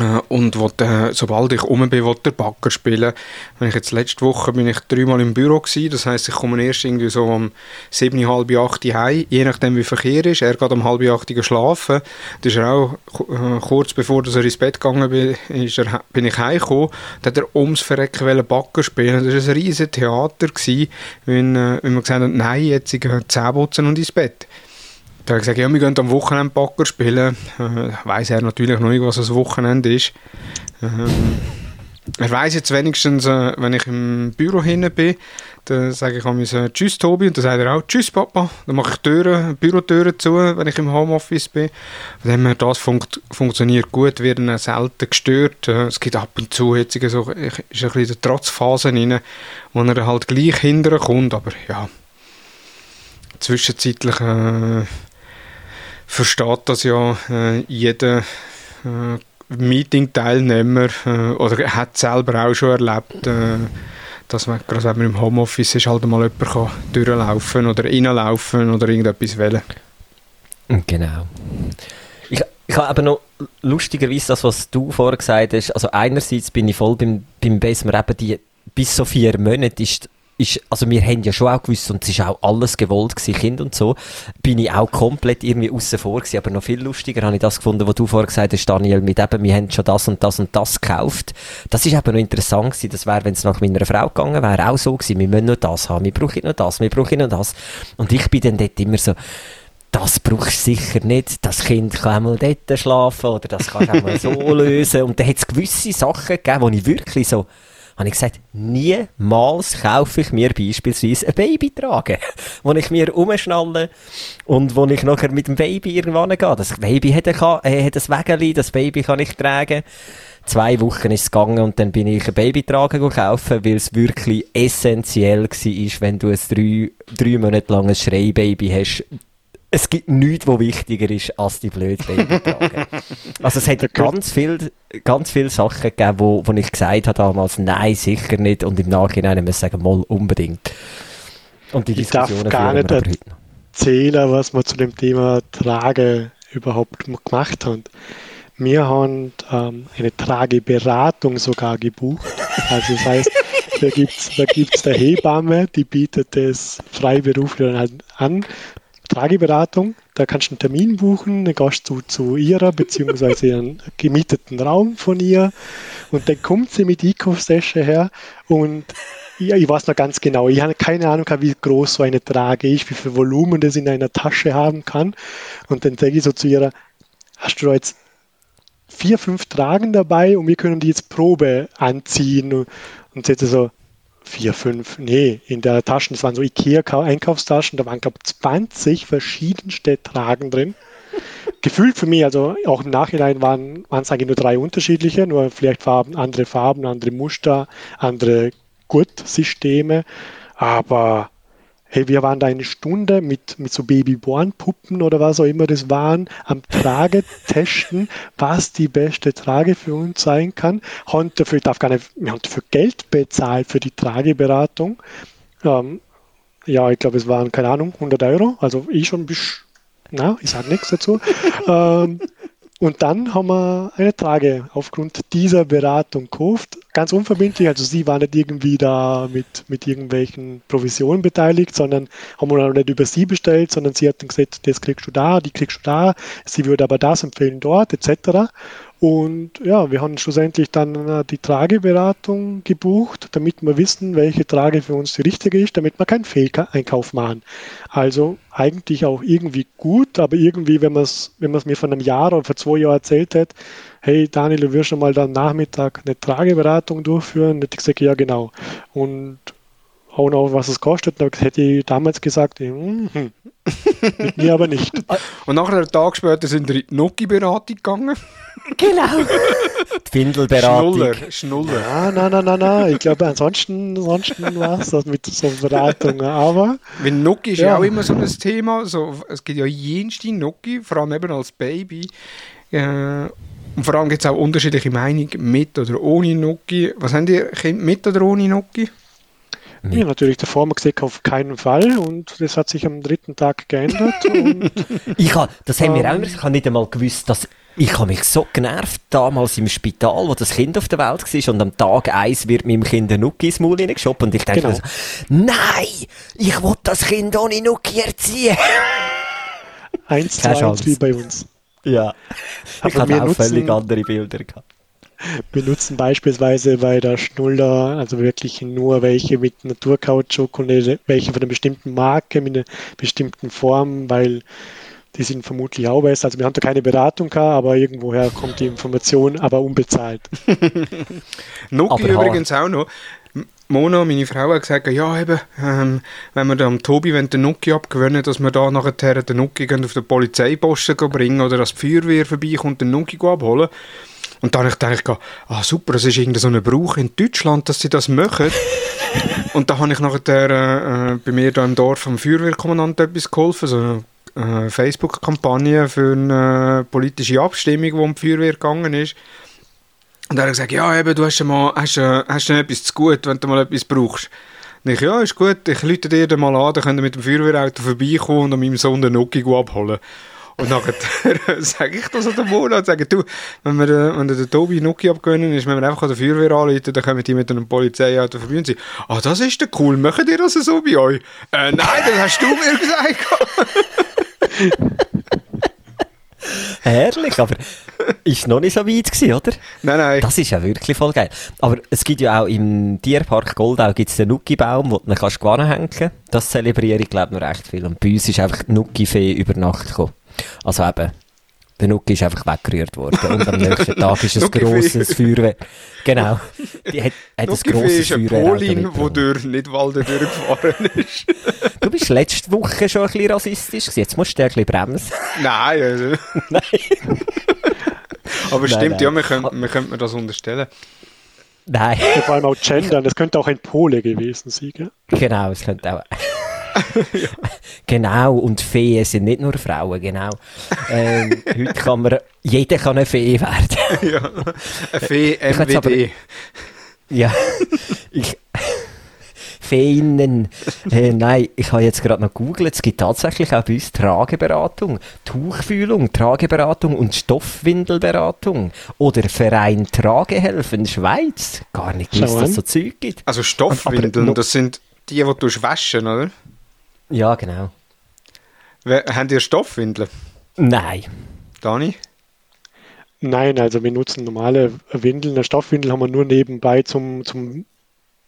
Speaker 3: Äh, und wollte, äh, sobald ich um bin, wollte der Backer spielen. Wenn ich jetzt letzte Woche bin ich dreimal im Büro gewesen, das heisst, ich komme erst irgendwie so um sieben, halb acht heim, je nachdem wie Verkehr ist. Er geht um halb acht schlafen. Das ist er auch äh, kurz bevor er ins Bett gegangen bin, ist er, bin ich heimgekommen. Da hat er ums Verrecken Backer spielen. Das war ein riesiges Theater gewesen, wenn, äh, wenn man gesagt hat, nein, jetzt Zähne putzen und ins Bett. Da habe ich gesagt, ja, wir gehen am Wochenende Backer spielen. Äh, weiß er natürlich noch nicht, was das Wochenende ist. Ähm, er weiß jetzt wenigstens, äh, wenn ich im Büro hinten bin, dann sage ich ihm äh, Tschüss Tobi und dann sagt er auch Tschüss Papa. Dann mache ich Türen, Bürotüren zu, wenn ich im Homeoffice bin. Von dem her, das funkt, funktioniert gut, wird dann selten gestört. Äh, es gibt ab und zu jetzt so, ist ein bisschen der Trotzphase rein, wo er halt gleich hinterher kommt, aber ja, zwischenzeitlich äh, versteht das ja äh, jeder äh, Meeting-Teilnehmer äh, oder hat selber auch schon erlebt, äh, dass man, gerade wenn man im Homeoffice ist, halt mal jemand kann durchlaufen oder reinlaufen oder irgendetwas wählen.
Speaker 2: Genau. Ich, ich habe aber noch lustigerweise das, was du vorher gesagt hast, also einerseits bin ich voll beim, beim Basement eben die, bis so vier Monate ist ist, also wir haben ja schon auch gewusst, und es ist auch alles gewollt gewesen, Kind und so, bin ich auch komplett irgendwie außen vor gewesen, aber noch viel lustiger habe ich das gefunden, was du vorher gesagt hast, Daniel, mit eben, wir haben schon das und das und das gekauft. Das ist eben noch interessant gewesen, das wäre, wenn es nach meiner Frau gegangen wäre, auch so gewesen, wir müssen nur das haben, wir brauchen nur das, wir brauchen nur das. Und ich bin dann dort immer so, das brauchst du sicher nicht. Das Kind kann einmal dort schlafen oder das kannst du einmal so lösen. Und dann hat es gewisse Sachen gegeben, wo ich wirklich so, habe ich gesagt, niemals kaufe ich mir beispielsweise ein Babytrage, wo ich mir umschnalle und wo ich nachher mit dem Baby irgendwann gehe. Das Baby hat ein, äh, Wägeli, das Baby kann ich tragen. Zwei Wochen ist es gegangen und dann bin ich ein Babytrage kaufen, weil es wirklich essentiell war, wenn du ein drei, drei Monate langes Schreibaby hast, es gibt nichts, was wichtiger ist, als die blöde Babytrage. also es hat ganz viele ganz viel Sachen gegeben, wo, wo ich gesagt habe damals, nein, sicher nicht. Und im Nachhinein muss ich sagen, mal unbedingt.
Speaker 4: Und die ich Diskussionen darf gar nicht erzählen, was wir zu dem Thema Trage überhaupt gemacht haben. Wir haben ähm, eine Trageberatung sogar gebucht. Also das heißt, da gibt es da gibt's der Hebamme, die bietet das freiberuflich an, Trageberatung. Da kannst du einen Termin buchen, dann gehst du zu ihrer beziehungsweise einen gemieteten Raum von ihr und dann kommt sie mit Einkaufstasche her und ja, ich weiß noch ganz genau, ich habe keine Ahnung, wie groß so eine Trage ist, wie viel Volumen das in einer Tasche haben kann. Und dann sage ich so zu ihr, hast du da jetzt vier, fünf Tragen dabei und wir können die jetzt Probe anziehen? Und sie so, vier, fünf, nee, in der Taschen, das waren so Ikea-Einkaufstaschen, da waren, glaube ich, 20 verschiedenste Tragen drin. Gefühlt für mich, also auch im Nachhinein waren, waren es eigentlich nur drei unterschiedliche, nur vielleicht Farben, andere Farben, andere Muster, andere Gurtsysteme, aber Hey, wir waren da eine Stunde mit, mit so Babyborn-Puppen oder was auch immer das waren, am Trage testen, was die beste Trage für uns sein kann. Haben dafür, darf gar nicht, wir haben dafür Geld bezahlt für die Trageberatung. Ähm, ja, ich glaube, es waren, keine Ahnung, 100 Euro. Also ich schon na, ich sage nichts dazu. ähm, und dann haben wir eine Trage aufgrund dieser Beratung gekauft. Ganz unverbindlich, also sie war nicht irgendwie da mit, mit irgendwelchen Provisionen beteiligt, sondern haben wir nicht über sie bestellt, sondern sie hat dann gesagt, das kriegst du da, die kriegst du da, sie würde aber das empfehlen dort, etc. Und ja, wir haben schlussendlich dann äh, die Trageberatung gebucht, damit wir wissen, welche Trage für uns die richtige ist, damit wir keinen Fehleinkauf machen. Also eigentlich auch irgendwie gut, aber irgendwie, wenn man es wenn mir von einem Jahr oder vor zwei Jahren erzählt hätte, hey Daniel, du wirst schon mal dann Nachmittag eine Trageberatung durchführen, hätte ich gesagt, ja genau. Und auch noch, was es kostet, dann hätte ich damals gesagt, hm, hm. mit mir aber nicht.
Speaker 3: Und nachher einen Tag später sind wir in die Noki-Beratung gegangen.
Speaker 2: Genau. Die Windelberatung.
Speaker 3: Schnuller, Schnuller.
Speaker 4: Ja, nein, nein, nein, nein. Ich glaube, ansonsten, ansonsten war es das mit so Beratungen. Aber.
Speaker 3: Wenn Noki ist ja auch immer so ein Thema. So, es gibt ja jenste Noki, vor allem eben als Baby. Äh, und vor allem gibt es auch unterschiedliche Meinungen mit oder ohne Noki. Was haben die Kinder mit oder ohne Noki?
Speaker 4: Ja, natürlich davor haben wir gesagt, auf keinen Fall und das hat sich am dritten Tag geändert.
Speaker 2: ich habe, das haben wir auch immer, ich habe nicht einmal gewusst, dass ich habe mich so genervt damals im Spital, wo das Kind auf der Welt war und am Tag eins wird meinem Kind ein Nuki ins Maul reingeschoben und ich denke genau. so, nein, ich will das Kind ohne Nuki erziehen.
Speaker 4: Eins zu eins wie bei uns.
Speaker 2: Ja, ich habe auch völlig andere Bilder gehabt
Speaker 4: benutzen beispielsweise bei der Schnuller, also wirklich nur welche mit Naturkautschuk und welche von einer bestimmten Marke, mit einer bestimmten Form, weil die sind vermutlich auch besser. Also wir haben da keine Beratung gehabt, aber irgendwoher kommt die Information, aber unbezahlt.
Speaker 3: Noki übrigens auch noch. Mona, meine Frau, hat gesagt, ja eben, ähm, wenn wir dem Tobi den Nuki abgewöhnen, dass wir da nachher den Nuki auf den Polizeiposten bringen oder dass die Feuerwehr vorbeikommt, den Nuki abholen. Und dann habe ich gedacht, ah super, es ist irgendwie so ein Brauch in Deutschland, dass sie das machen. und da habe ich nachher äh, bei mir da im Dorf vom Feuerwehrkommandant etwas geholfen, so äh, Facebook-Kampagne für eine politische Abstimmung, die um die Feuerwehr gegangen ist. Und er hat gesagt, ja, eben, du hast, ja mal, hast, äh, hast ja etwas zu gut, wenn du mal etwas brauchst. Und ich, ja, ist gut, ich lüte dir dann mal an, dann könnt ihr mit dem Feuerwehrauto vorbeikommen und an meinem Sohn den Noki abholen. Und dann sage ich das an den Monat, sage du, wenn wir, den, wenn wir den Tobi Noki abgönnen, ist, wenn wir einfach an der Feuerwehr anrufen, dann kommen die mit einem Polizeiauto vorbei und sagen, ah, das ist der cool, machen die das so bei euch? Äh, nein, das hast du mir gesagt.
Speaker 2: Herrlich, aber ist noch nicht so weit gewesen, oder?
Speaker 3: Nein, nein.
Speaker 2: Das ist ja wirklich voll geil. Aber es gibt ja auch im Tierpark Goldau gibt's den Nuki-Baum, wo du kannst hängen. Das zelebriere ich, glaube ich, noch recht viel. Und bei uns ist einfach die Nuki-Fee über Nacht gekommen. Also eben, der Nuki ist einfach weggerührt worden. Und am nächsten Tag ist ein grosses Feuerwehr. Genau. Die hat, hat ein grosses
Speaker 3: ist eine
Speaker 2: Feuerwehr.
Speaker 3: Polin, die durch Nidwalden durchgefahren ist.
Speaker 2: Du bist letzte Woche schon ein bisschen rassistisch gewesen. Jetzt musst du ein bisschen bremsen.
Speaker 3: nein, also.
Speaker 2: Nein.
Speaker 3: Aber
Speaker 2: Nein,
Speaker 3: stimmt,
Speaker 2: nein.
Speaker 3: ja, wir können, wir können mir das unterstellen.
Speaker 2: Nein.
Speaker 4: Vor allem auch gendern, das könnte auch ein Pole gewesen sein. Gell?
Speaker 2: Genau, es könnte auch. Genau, und Feen sind nicht nur Frauen, genau. Ähm, heute kann man, jeder kann eine Fee werden.
Speaker 3: ja. Eine Fee
Speaker 2: Ich hätt's aber-
Speaker 3: MWD.
Speaker 2: ja, ich, Feinen. Äh, nein, ich habe jetzt gerade noch gegoogelt, es gibt tatsächlich auch bei uns Trageberatung, Tuchfühlung, Trageberatung und Stoffwindelberatung. Oder Verein Tragehelfen Schweiz. Gar nicht gewusst, dass es so Zeug gibt.
Speaker 3: Also Stoffwindeln, das sind die, die du waschen, oder?
Speaker 2: Ja, genau.
Speaker 3: Wer- Habt ihr Stoffwindeln?
Speaker 2: Nein.
Speaker 3: Dani?
Speaker 4: Nein, also wir nutzen normale Windeln. Eine Stoffwindel haben wir nur nebenbei zum, zum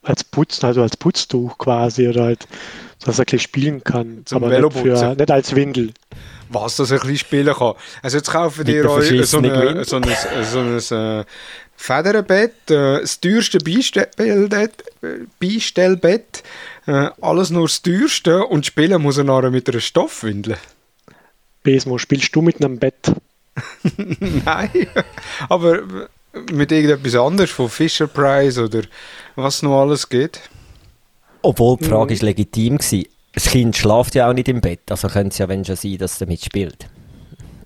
Speaker 4: als Putzen, also als Putztuch quasi oder halt, dass er ein bisschen spielen kann.
Speaker 3: Zum
Speaker 4: aber nicht, für, nicht als Windel.
Speaker 3: Was das ein bisschen spielen kann. Also jetzt kaufen ihr euch so, eine, so ein, so ein äh, Federbett, äh, das teuerste Beistellbett, äh, Beistellbett äh, alles nur das teuerste und spielen muss er nachher mit einer Stoffwindel.
Speaker 4: Besmo, spielst du mit einem Bett?
Speaker 3: Nein, aber mit irgendetwas anderes, von Fisher Price oder was noch alles geht.
Speaker 2: Obwohl die
Speaker 3: Mhm.
Speaker 2: Frage ist legitim war. Das Kind schläft ja auch nicht im Bett, also könnte es ja wenn schon sein, dass es damit spielt.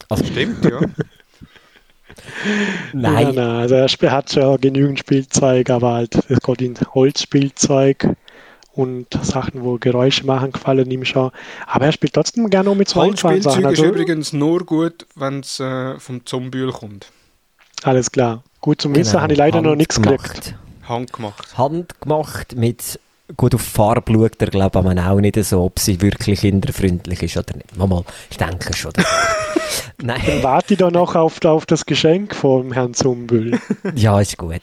Speaker 2: Also,
Speaker 3: Stimmt, ja.
Speaker 2: nein,
Speaker 4: Nein, nein, also er hat schon genügend Spielzeug, aber halt, es geht in Holzspielzeug und Sachen, wo Geräusche machen, gefallen ihm schon. Aber er spielt trotzdem gerne auch mit so einfachen
Speaker 3: Holzspielzeug
Speaker 4: Sachen.
Speaker 3: ist übrigens nur gut, wenn es äh, vom Zombühl kommt.
Speaker 4: alles klar. Gut zum Wissen,
Speaker 2: genau,
Speaker 4: habe ich leider noch nichts gekriegt.
Speaker 2: handgemacht.
Speaker 3: Handgemacht.
Speaker 2: Mit, gut auf Farbe schaut er glaube ich auch nicht so, ob sie wirklich kinderfreundlich ist oder nicht. Mal, mal ich denke schon. Nein,
Speaker 4: Warte ich da noch auf, auf das Geschenk vom Herrn Zumbüll.
Speaker 2: ja, ist gut.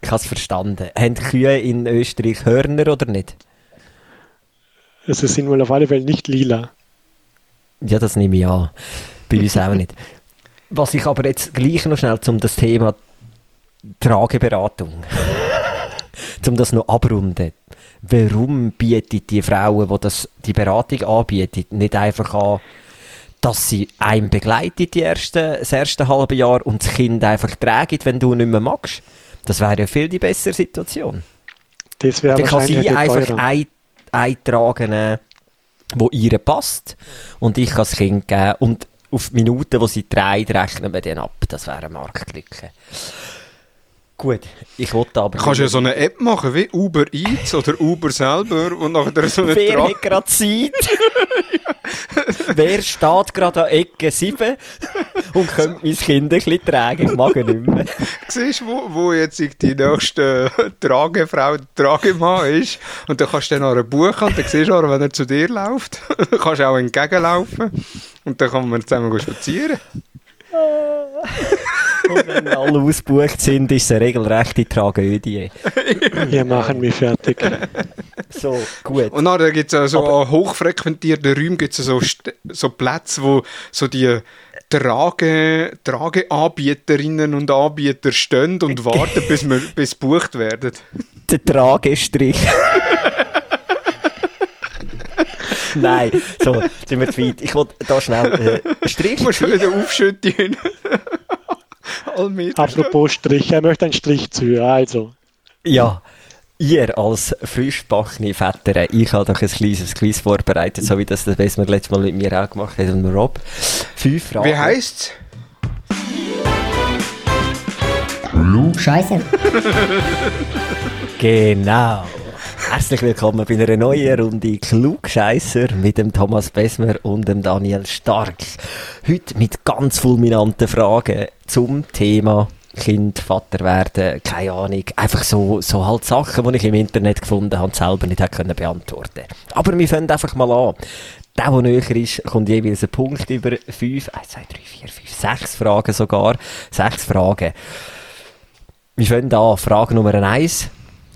Speaker 2: Ich habe es verstanden. Haben Kühe in Österreich Hörner oder nicht?
Speaker 4: Es sind wohl auf alle Fälle nicht lila.
Speaker 2: Ja, das nehme ich an. Bei uns auch nicht. Was ich aber jetzt gleich noch schnell zum das Thema Trageberatung, zum das noch abrunden. Warum bietet die Frauen, die das, die Beratung anbieten, nicht einfach an, dass sie einem begleitet die erste, das erste halbe Jahr und das Kind einfach trägt, wenn du nicht mehr magst? Das wäre ja viel die bessere Situation.
Speaker 4: Das wäre
Speaker 2: Dann kann sie einfach ein, eintragen, äh, wo ihr passt. Und ich kann das Kind geben. Und auf die Minuten, wo sie dreht, rechnen wir dann ab. Das wäre eine Marktlücke. Gut, ich wollte aber...
Speaker 3: Du kannst ja so eine App machen wie Uber Eats oder Uber selber und nachher so eine
Speaker 2: Wer
Speaker 3: Tra
Speaker 2: hat gerade Zeit? Wer steht gerade an Ecke 7 und könnte mein Kind ein bisschen tragen? Ich mag ihn nicht mehr.
Speaker 3: siehst, wo, wo jetzt die nächste Tragefrau, Tragemann ist. Und dann kannst du dann nachher buchen und dann siehst du, nachher, wenn er zu dir läuft, kannst du auch entgegenlaufen. Und dann kann man zusammen spazieren.
Speaker 2: Und wenn alle ausgebucht sind, ist es eine regelrechte Tragödie.
Speaker 4: Wir machen mich fertig.
Speaker 2: So, gut.
Speaker 3: Und dann gibt es so an hochfrequentierten Räumen gibt's so, so Plätze, wo so die Trage, Trageanbieterinnen und Anbieter stehen und warten, bis, wir, bis gebucht werden.
Speaker 2: Der Tragestrich. Nein, so, sind wir zu weit. Ich wollte da schnell äh, einen Strich
Speaker 3: Du musst wieder aufschütten.
Speaker 4: Apropos Strich, er möchte einen Strich zu. Also,
Speaker 2: Ja, Ihr als frischbackene Väter, ich habe doch ein kleines Quiz vorbereitet, so wie das das wir letztes Mal mit mir auch gemacht haben, und Rob. Fünf Fragen.
Speaker 3: Wie heisst's?
Speaker 5: Scheiße.
Speaker 2: Genau. Herzlich willkommen bei einer neuen Runde Klugscheisser mit dem Thomas Besmer und dem Daniel Stark. Heute mit ganz fulminanten Fragen zum Thema Kind, Vater werden, keine Ahnung. Einfach so, so halt Sachen, die ich im Internet gefunden habe, selber nicht hätte können beantworten Aber wir fangen einfach mal an. Der, der näher ist, kommt jeweils ein Punkt über 5, 1, 2, 3, 4, 5, 6 Fragen sogar. 6 Fragen. Wir fangen an. Frage Nummer 1.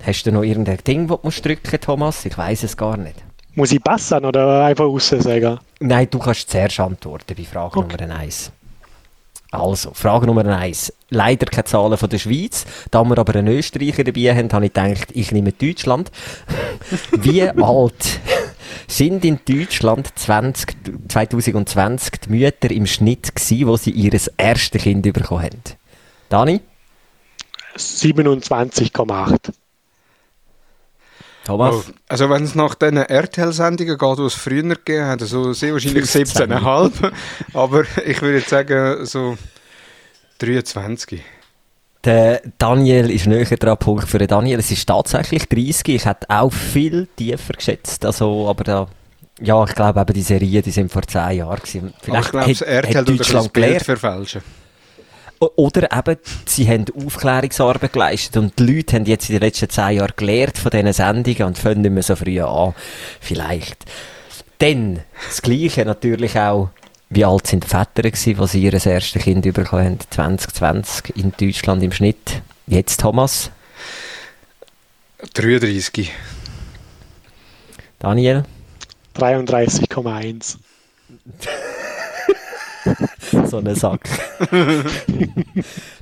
Speaker 2: Hast du noch irgendein Ding, das du drücken Thomas? Ich weiß es gar nicht.
Speaker 4: Muss ich passen oder einfach raussagen?
Speaker 2: Nein, du kannst zuerst antworten bei Frage
Speaker 4: Okay.
Speaker 2: Nummer 1. Also, Frage Nummer 1. Leider keine Zahlen von der Schweiz. Da wir aber einen Österreicher dabei haben, habe ich gedacht, ich nehme Deutschland. Wie alt sind in Deutschland 20, 2020 die Mütter im Schnitt gewesen, wo sie ihr erstes Kind bekommen haben? Dani?
Speaker 4: 27,8.
Speaker 2: Thomas?
Speaker 3: Oh, also wenn es nach diesen RTL-Sendungen geht, die es früher gegeben hat, so sehr wahrscheinlich
Speaker 2: 15.
Speaker 3: 17,5. Aber ich würde jetzt sagen, so 23.
Speaker 2: Der Daniel ist näher dran, Punkt für den Daniel. Es ist tatsächlich 30. Ich hätte auch viel tiefer geschätzt. Also, aber da, ja, ich glaube eben die Serien, die sind vor 10 Jahren gewesen.
Speaker 3: Aber ich glaube, das RTL das Bild
Speaker 2: gelernt.
Speaker 3: verfälschen.
Speaker 2: Oder eben, sie haben Aufklärungsarbeit geleistet und die Leute haben jetzt in den letzten 10 Jahren gelernt von diesen Sendungen und fangen nicht mehr so früh an. Vielleicht. Dann, das Gleiche natürlich auch, wie alt sind die Väter gewesen, als sie ihr erstes Kind bekommen haben? 2020 in Deutschland im Schnitt. Jetzt Thomas,
Speaker 3: 33.
Speaker 2: Daniel.
Speaker 4: 33,1.
Speaker 2: So ein Sack.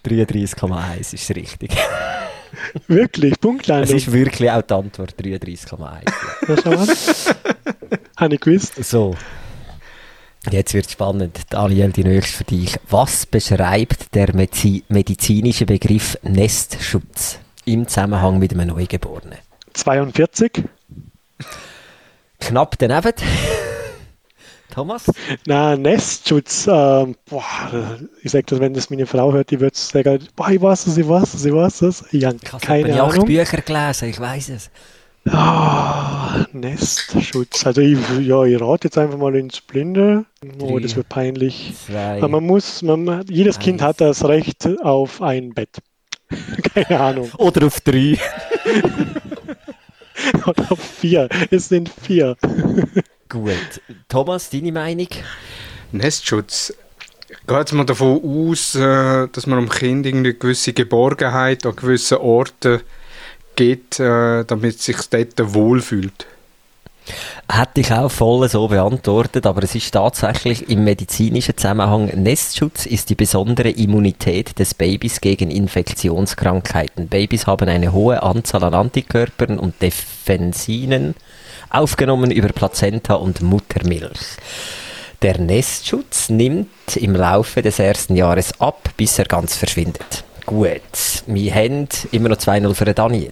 Speaker 2: 33,1 ist richtig.
Speaker 4: Wirklich,
Speaker 2: Es
Speaker 4: Punktlandung.
Speaker 2: ist wirklich auch die Antwort 33,1.
Speaker 4: Ja, schau an. Habe ich gewusst.
Speaker 2: So. Jetzt wird spannend. Daniel, die nächste für dich. Was beschreibt der medizinische Begriff Nestschutz im Zusammenhang mit einem Neugeborenen?
Speaker 4: 42.
Speaker 2: Knapp daneben. Thomas?
Speaker 4: Na, Nestschutz. Ähm, boah, ich sag das, wenn das meine Frau hört, die wird sagen, boah, ich weiß es, ich weiß es, ich weiß es. Ich habe
Speaker 2: Ich habe
Speaker 4: keine
Speaker 2: acht
Speaker 4: Ahnung.
Speaker 2: Bücher gelesen, ich weiß es.
Speaker 4: Ah, Nestschutz. Also ich, ja, ich rate jetzt einfach mal ins Blinde. Oh, das wird peinlich.
Speaker 2: Zwei.
Speaker 4: Aber man muss, man, jedes Kind
Speaker 2: Eins.
Speaker 4: hat das Recht auf ein Bett. Keine Ahnung.
Speaker 2: Oder auf drei.
Speaker 4: Oder auf vier. Es sind vier.
Speaker 2: Gut. Thomas, deine Meinung?
Speaker 3: Nestschutz. Jetzt mal davon aus, äh, dass man dem Kind eine gewisse Geborgenheit an gewissen Orten gibt, äh, damit es sich dort wohlfühlt.
Speaker 2: Hätte ich auch voll so beantwortet, aber es ist tatsächlich im medizinischen Zusammenhang Nestschutz ist die besondere Immunität des Babys gegen Infektionskrankheiten. Babys haben eine hohe Anzahl an Antikörpern und Defensinen aufgenommen über Plazenta und Muttermilch. Der Nestschutz nimmt im Laufe des ersten Jahres ab, bis er ganz verschwindet. Gut, wir haben immer noch 2-0 für den Daniel.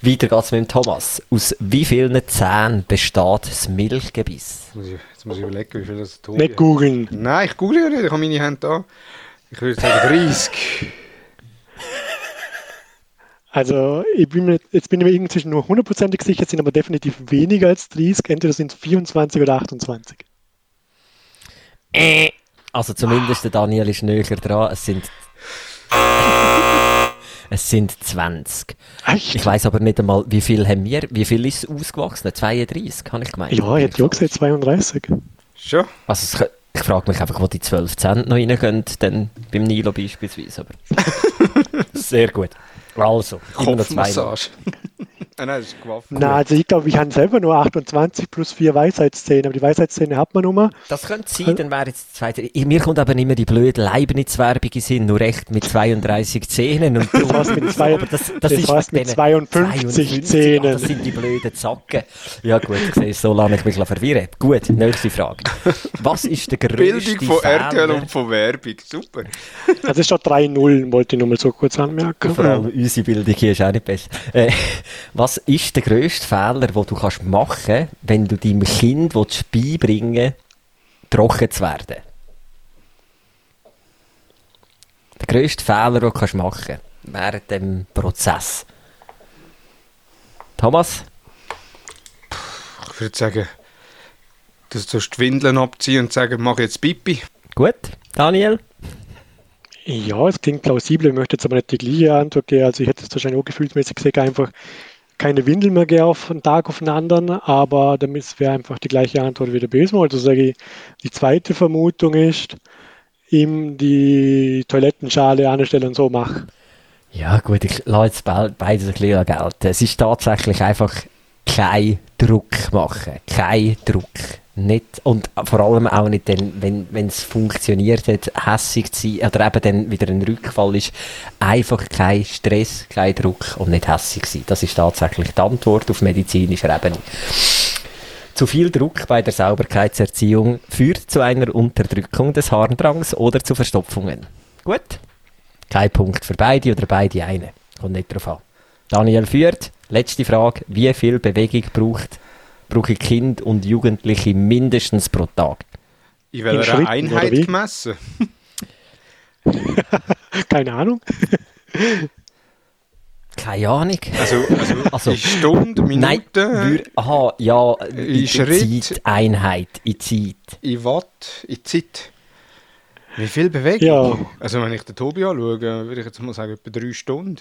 Speaker 2: Weiter geht's mit dem Thomas. Aus wie vielen Zähnen besteht das Milchgebiss?
Speaker 3: Jetzt muss ich, jetzt muss ich überlegen, wie viel das tun
Speaker 4: Nicht googeln.
Speaker 3: Nein, ich google ja nicht, ich habe meine Hände da. Ich würde sagen 30.
Speaker 4: Also ich bin mir, jetzt bin ich mir inzwischen nur hundertprozentig sicher, es sind aber definitiv weniger als 30. Entweder sind es 24 oder 28.
Speaker 2: Also zumindest der Daniel ist näher dran. Es sind es sind 20.
Speaker 4: Echt?
Speaker 2: Ich weiß aber nicht einmal, wie viel haben wir, wie viel ist es ausgewachsen? 32, habe ich gemeint.
Speaker 4: ja, ich hätte ja gesagt 32.
Speaker 3: Schon?
Speaker 2: Also es, ich frage mich einfach, wo die 12 Cent noch reingehen, dann beim Nilo beispielsweise. Aber sehr gut. Also.
Speaker 3: Kopfmassage. ah, nein, das ist gewaffnet.
Speaker 4: Na, also ich glaube, ich habe selber nur 28 plus 4 Weisheitszähne, aber die Weisheitszähne hat man nur.
Speaker 2: Das könnte sein, dann wäre jetzt die zweite. Ich- Mir kommt aber immer die blöde Leibniz-Werbung in Sinn, nur recht mit 32 Zähnen. Und
Speaker 4: Das war's mit zwei-
Speaker 2: aber das, das,
Speaker 4: das
Speaker 2: ist
Speaker 4: war's mit
Speaker 2: denen
Speaker 4: 52
Speaker 2: Ah,
Speaker 4: Zähnen.
Speaker 2: das sind die blöden Zacken. Ja gut, siehst, so lasse ich mich verwirren. Gut, nächste Frage. Was ist der größte
Speaker 3: Bildung von
Speaker 2: Fehler,
Speaker 3: RTL und von Werbung. Super.
Speaker 4: Also es steht 3-0, wollte ich nur mal so kurz anmerken.
Speaker 2: Vor allem unsere Bildung hier ist auch nicht besser. Äh, was Was ist der grösste Fehler, den du kannst machen kannst, wenn du deinem Kind willst beibringen trocken zu werden? Der grösste Fehler, den du kannst machen kannst während dem Prozess. Thomas?
Speaker 3: Ich würde sagen, dass du die Windeln abziehen und sagen, mach jetzt Pipi.
Speaker 2: Gut. Daniel?
Speaker 4: Ja, es klingt plausibel. Ich möchte jetzt aber nicht die gleiche Antwort geben. Also ich hätte es wahrscheinlich auch gefühlsmäßig gesagt, einfach keine Windel mehr gehen auf einen Tag auf den anderen, aber damit wäre einfach die gleiche Antwort wie der Besmo. Also sage ich, die zweite Vermutung ist, ihm die Toilettenschale anstellen und so machen.
Speaker 2: Ja gut, ich lasse jetzt beides ein bisschen gelten. Es ist tatsächlich einfach kein Druck machen. Kein Druck. Nicht, und vor allem auch nicht, dann, wenn es funktioniert hat, hässig zu sein oder eben dann wieder ein Rückfall ist. Einfach kein Stress, kein Druck und nicht hässig sein. Das ist tatsächlich die Antwort auf medizinischer Ebene. Zu viel Druck bei der Sauberkeitserziehung führt zu einer Unterdrückung des Harndrangs oder zu Verstopfungen. Gut? Kein Punkt für beide oder beide eine. Kommt nicht drauf an. Daniel führt. Letzte Frage. Wie viel Bewegung braucht, brauchen Kind und Jugendliche mindestens pro Tag?
Speaker 3: In welcher Einheit gemessen?
Speaker 4: Keine Ahnung.
Speaker 2: Keine Ahnung.
Speaker 3: Also, also, also in Stunden, Minuten?
Speaker 2: Nein, aha, ja, in, in Schritt, Zeiteinheit, in Zeit.
Speaker 3: In Watt, in Zeit. Wie viel Bewegung? Ja. Also wenn ich den Tobi anschaue, würde ich jetzt mal sagen, etwa drei Stunden.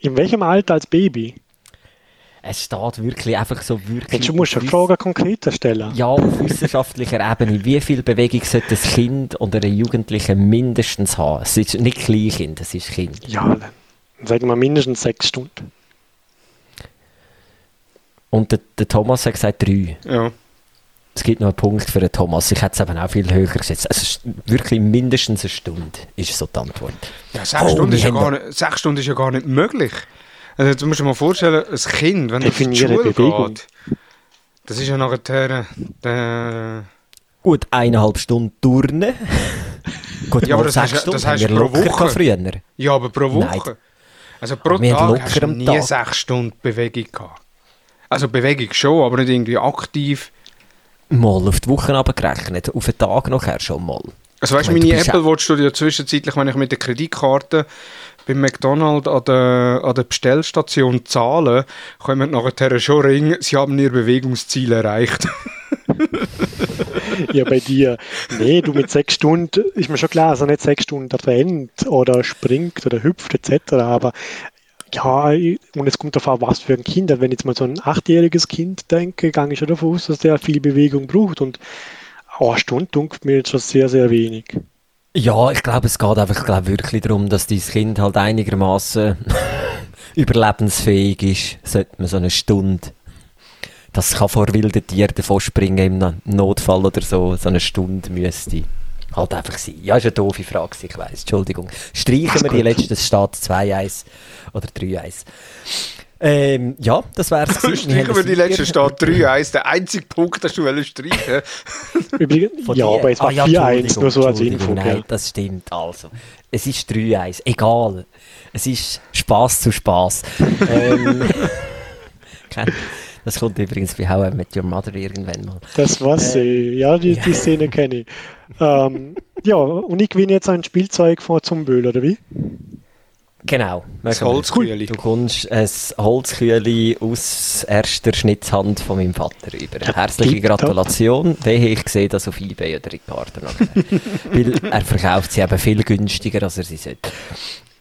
Speaker 4: In welchem Alter als Baby?
Speaker 2: Es steht wirklich einfach so wirklich...
Speaker 4: Du musst eine Frage konkreter stellen.
Speaker 2: Ja, auf wissenschaftlicher Ebene. Wie viel Bewegung sollte ein Kind oder ein Jugendlicher mindestens haben? Es ist nicht Kleinkind, es ist Kind.
Speaker 4: Ja, dann sagen wir mindestens sechs Stunden.
Speaker 2: Und der, der Thomas hat gesagt drei.
Speaker 3: Ja.
Speaker 2: Es gibt noch einen Punkt für den Thomas. Ich hätte es eben auch viel höher gesetzt. Also wirklich mindestens eine Stunde ist so die Antwort.
Speaker 3: Ja, sechs, oh, Stunden, ist ja gar nicht, sechs Stunden ist ja gar nicht möglich. Also jetzt musst du dir mal vorstellen, ein Kind, wenn es in Schule Bewegung. geht, das ist ja nachher der...
Speaker 2: Gut, eineinhalb Stunden Turnen.
Speaker 3: Gut, ja, aber das heißt, das heißt pro Woche. Früher. Ja, aber pro Woche. Nein. Also pro Tag hast du nie Tag. sechs Stunden Bewegung gehabt. Also Bewegung schon, aber nicht irgendwie aktiv.
Speaker 2: Mal auf die Woche abgerechnet, auf den Tag nachher schon mal.
Speaker 3: Also weißt du, meine Apple Watch du ja zwischenzeitlich, wenn ich mit der Kreditkarte beim McDonald's an der, an der Bestellstation zahle, kommen nachher schon ringen, sie haben ihr Bewegungsziel erreicht.
Speaker 4: ja, bei dir. Nee, du mit sechs Stunden, ist mir schon klar, also nicht sechs Stunden rennt oder springt oder hüpft etc., aber ja, und es kommt darauf an, was für ein Kind. Wenn ich jetzt mal so ein achtjähriges Kind denke, gehe ich schon davon aus, dass der viel Bewegung braucht. Und eine Stunde dunkelt mir jetzt schon sehr, sehr wenig.
Speaker 2: Ja, ich glaube, es geht einfach glaub, wirklich darum, dass dein Kind halt einigermaßen überlebensfähig ist, sollte man so eine Stunde. Das kann vor wilden Tieren davon springen im Notfall oder so, so eine Stunde müsste halt einfach sein. Ja, ist eine doofe Frage, ich weiß. Entschuldigung. Streichen wir die letzte, es steht 2-1 oder 3-1. Ähm, ja, das wäre es.
Speaker 3: Streichen wir die letzte Stadt 3-1. Der einzige Punkt, den du streichen
Speaker 4: Ja, aber es war ah, ja, 4-1, nur so als Info.
Speaker 2: Nein, das stimmt. Also, es ist 3-1. Egal. Es ist Spaß zu Spaß. ähm, das kommt übrigens bei How I Met Your Mother irgendwann mal.
Speaker 4: Das war's. Äh, ja, die, die Szene kenne ich. Ähm, ja, und ich gewinne jetzt ein Spielzeug von Zumböhl, oder wie?
Speaker 2: Genau.
Speaker 3: Das Holzkühli.
Speaker 2: Du kommst ein Holzkühli aus erster Schnitzhand von meinem Vater über. Herzliche Gratulation. Wehe, ich sehe das auf Ebay oder Ricardo nachher. Weil er verkauft sie eben viel günstiger, als er sie sollte.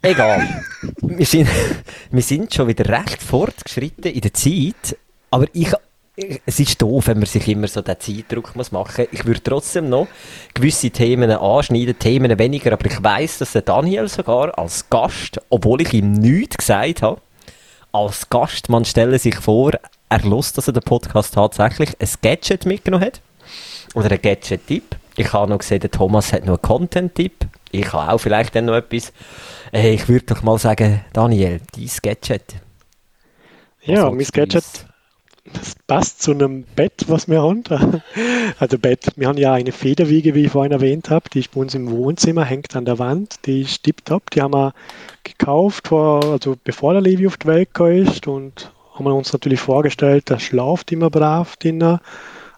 Speaker 2: Egal. wir, sind, wir sind schon wieder recht fortgeschritten in der Zeit, aber ich es ist doof, wenn man sich immer so den Zeitdruck muss machen muss. Ich würde trotzdem noch gewisse Themen anschneiden, Themen weniger, aber ich weiß, dass der Daniel sogar als Gast, obwohl ich ihm nichts gesagt habe, als Gast, man stelle sich vor, er lust, dass er den Podcast tatsächlich ein Gadget mitgenommen hat. Oder ein Gadget-Tipp. Ich habe noch gesehen, der Thomas hat noch einen Content-Tipp. Ich habe auch vielleicht dann noch etwas. Ich würde doch mal sagen, Daniel, dein Gadget.
Speaker 4: Ja, mein Gadget das passt zu einem Bett, was wir haben. Also Bett, wir haben ja eine Federwiege, wie ich vorhin erwähnt habe, die ist bei uns im Wohnzimmer, hängt an der Wand, die ist tipptopp, die haben wir gekauft, vor, also bevor der Levi auf die Welt ist und haben wir uns natürlich vorgestellt, der schlaft immer brav drinnen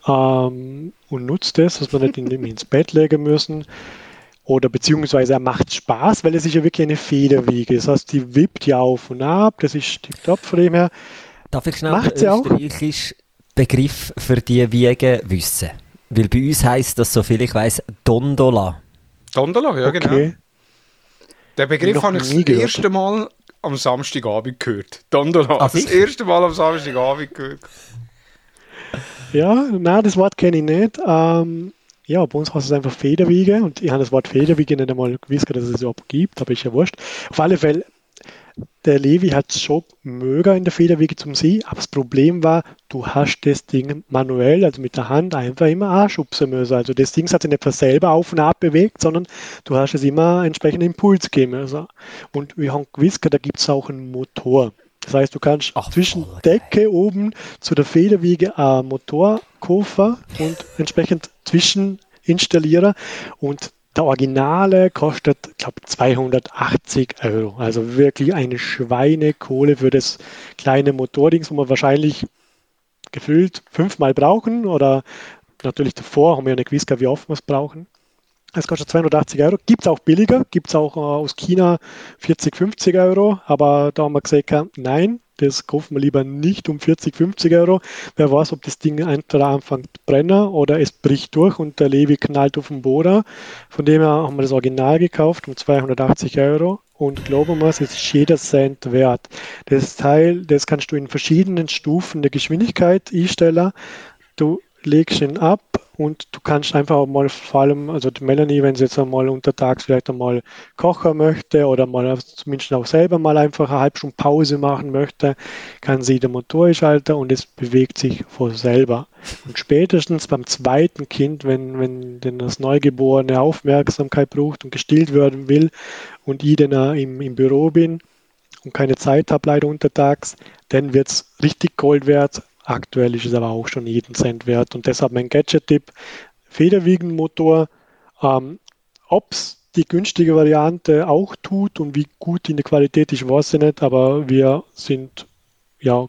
Speaker 4: ähm, und nutzt das, dass wir nicht in, ins Bett legen müssen. Oder beziehungsweise er macht Spaß, weil es ist ja wirklich eine Federwiege. Das heißt, die wippt ja auf und ab, das ist tipptopp von dem her.
Speaker 2: Darf ich schnell Macht den österreichischen Begriff für die Wiege wissen? Weil bei uns heisst das, so viel ich weiß, Dondola.
Speaker 3: Dondola, ja genau. okay. genau. Den Begriff habe ich das erste Mal am Samstagabend gehört. Dondola. Ach, das erste Mal am Samstagabend gehört.
Speaker 4: Ja, nein, das Wort kenne ich nicht. Ähm, ja, bei uns heißt es einfach Federwiege und ich habe das Wort Federwiege nicht einmal gewusst, dass es es überhaupt gibt, aber ist ja wurscht. Auf alle Fälle, der Levi hat es schon mögen in der Federwiege zum See, aber das Problem war, du hast das Ding manuell, also mit der Hand, einfach immer anschubsen müssen. Also das Ding hat sich nicht selber auf und ab bewegt, sondern du hast es immer entsprechend Impuls gegeben müssen. Und wir haben gewusst, da gibt es auch einen Motor. Das heißt, du kannst Ach, zwischen oh, Decke oben zu der Federwiege einen Motorkoffer und entsprechend zwischen installieren und der Originale kostet, ich glaube, 280 Euro. Also wirklich eine Schweinekohle für das kleine Motordings, wo man wahrscheinlich gefüllt fünfmal brauchen oder natürlich davor haben wir ja nicht gewusst, wie oft wir es brauchen. Es kostet 280 Euro. Gibt es auch billiger, gibt es auch äh, aus China 40, 50 Euro, aber da haben wir gesagt, nein, das kaufen wir lieber nicht um 40, 50 Euro. Wer weiß, ob das Ding entweder anfängt zu brennen oder es bricht durch und der Levi knallt auf den Boden. Von dem her haben wir das Original gekauft um 280 Euro. Und glauben wir, es ist jeder Cent wert. Das Teil, das kannst du in verschiedenen Stufen der Geschwindigkeit einstellen. Du legst ihn ab, und du kannst einfach mal vor allem, also die Melanie, wenn sie jetzt einmal untertags vielleicht einmal kochen möchte oder mal zumindest auch selber mal einfach eine halbe Stunde Pause machen möchte, kann sie den Motor schalten und es bewegt sich von selber. Und spätestens beim zweiten Kind, wenn, wenn denn das Neugeborene Aufmerksamkeit braucht und gestillt werden will und ich dann im, im Büro bin und keine Zeit habe leider untertags, dann wird es richtig Gold wert, Aktuell ist es aber auch schon jeden Cent wert. Und deshalb mein Gadget-Tipp, Federwiegenmotor, ähm, ob es die günstige Variante auch tut und wie gut in der Qualität ist, weiß ich nicht, aber wir sind ja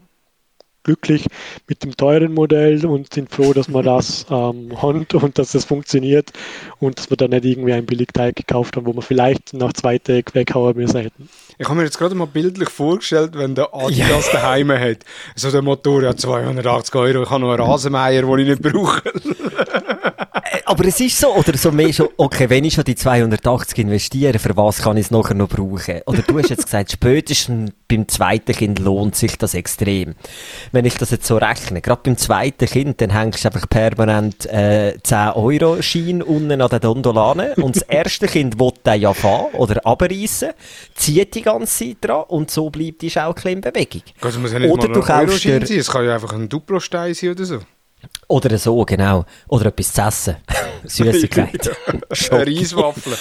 Speaker 4: glücklich mit dem teuren Modell und sind froh, dass wir das ähm, haben und dass das funktioniert und dass wir dann nicht irgendwie ein Billigteil gekauft haben, wo wir vielleicht nach zwei Tagen weghauen müssen hätten.
Speaker 3: Ich habe mir jetzt gerade mal bildlich vorgestellt, wenn der Adidas ja. daheim hat. So der Motor hat 280 Euro, ich habe noch einen Rasenmeier, den ich nicht brauche.
Speaker 2: Aber es ist so, oder so mehr schon, okay, wenn ich schon die 280 investiere, für was kann ich es nachher noch brauchen? Oder du hast jetzt gesagt, spätestens beim zweiten Kind lohnt sich das extrem. Wenn ich das jetzt so rechne, gerade beim zweiten Kind, dann hängst du einfach permanent äh, 10 Euro Schein unten an den Dondolane und das erste Kind will den ja fahren oder abreißen, zieht die ganze Zeit dran und so bleibt die Schaukel in Bewegung.
Speaker 3: Also muss ja nicht oder mal du kaufst dir... sein, es kann ja einfach ein Duplostein sein oder so.
Speaker 2: Oder so, genau. Oder etwas zu essen. Süßigkeit.
Speaker 3: Reiswaffeln.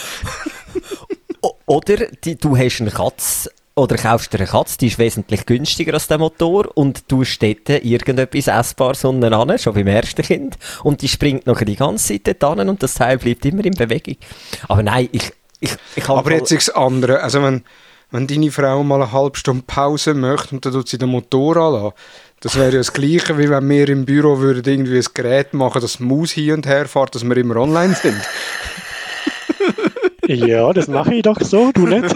Speaker 2: oder die, du hast eine Katze oder kaufst dir eine Katze, die ist wesentlich günstiger als der Motor und du dort irgendetwas Essbares unten an, schon beim ersten Kind und die springt noch die ganze Zeit dort an und das Teil bleibt immer in Bewegung. Aber nein, ich, ich, ich
Speaker 3: Aber jetzt ist das andere, also wenn, wenn deine Frau mal eine halbe Stunde Pause möchte und dann tut sie den Motor anlassen, das wäre ja das Gleiche, wie wenn wir im Büro würden irgendwie ein Gerät machen, das Maus hier und her fährt, dass wir immer online sind.
Speaker 4: Ja, das mache ich doch so, du nicht.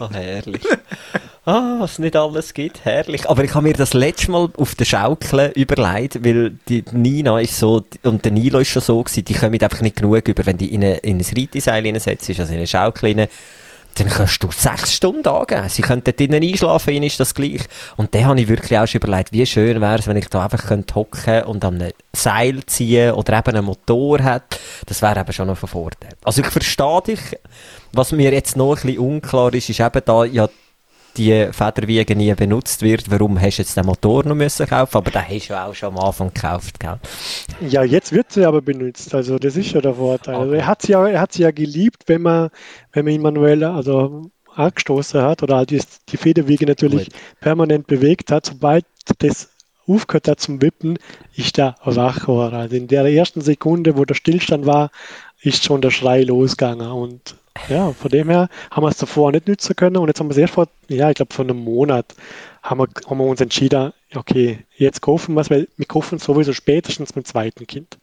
Speaker 2: oh, herrlich. Ah, was nicht alles gibt, herrlich. Aber ich habe mir das letzte Mal auf der Schaukel überlegt, weil die Nina ist so, und der Nilo ist schon so gewesen, die kommen einfach nicht genug über, wenn die in, eine, in ein Reiteseil hineinsetzt, also in eine Schaukel rein, dann kannst du sechs Stunden angeben. Sie können dort drinnen einschlafen, ihnen ist das gleich. Und dann habe ich wirklich auch schon überlegt, wie schön wäre es, wenn ich da einfach hocken könnte und an einem Seil ziehen oder eben einen Motor hat. Das wäre eben schon noch von Vorteil. Also ich verstehe dich. Was mir jetzt noch ein bisschen unklar ist, ist eben da ja die Federwiege nie benutzt wird, warum hast du jetzt den Motor noch müssen kaufen? Aber den hast du auch schon am Anfang gekauft, gell?
Speaker 4: Ja, jetzt wird sie aber benutzt, also das ist ja der Vorteil. Okay. Also er hat sie ja, er hat sie ja geliebt, wenn man, wenn man ihn manuell, also angestoßen hat oder halt die, die Federwege natürlich Gut. permanent bewegt hat, sobald das aufgehört hat zum Wippen, ist der wach geworden. Also in der ersten Sekunde, wo der Stillstand war, ist schon der Schrei losgegangen und Ja, von dem her haben wir es davor nicht nutzen können und jetzt haben wir es erst vor, ja, ich glaube vor einem Monat haben wir, haben wir uns entschieden, okay, jetzt kaufen wir es, weil wir kaufen sowieso spätestens mit dem zweiten Kind.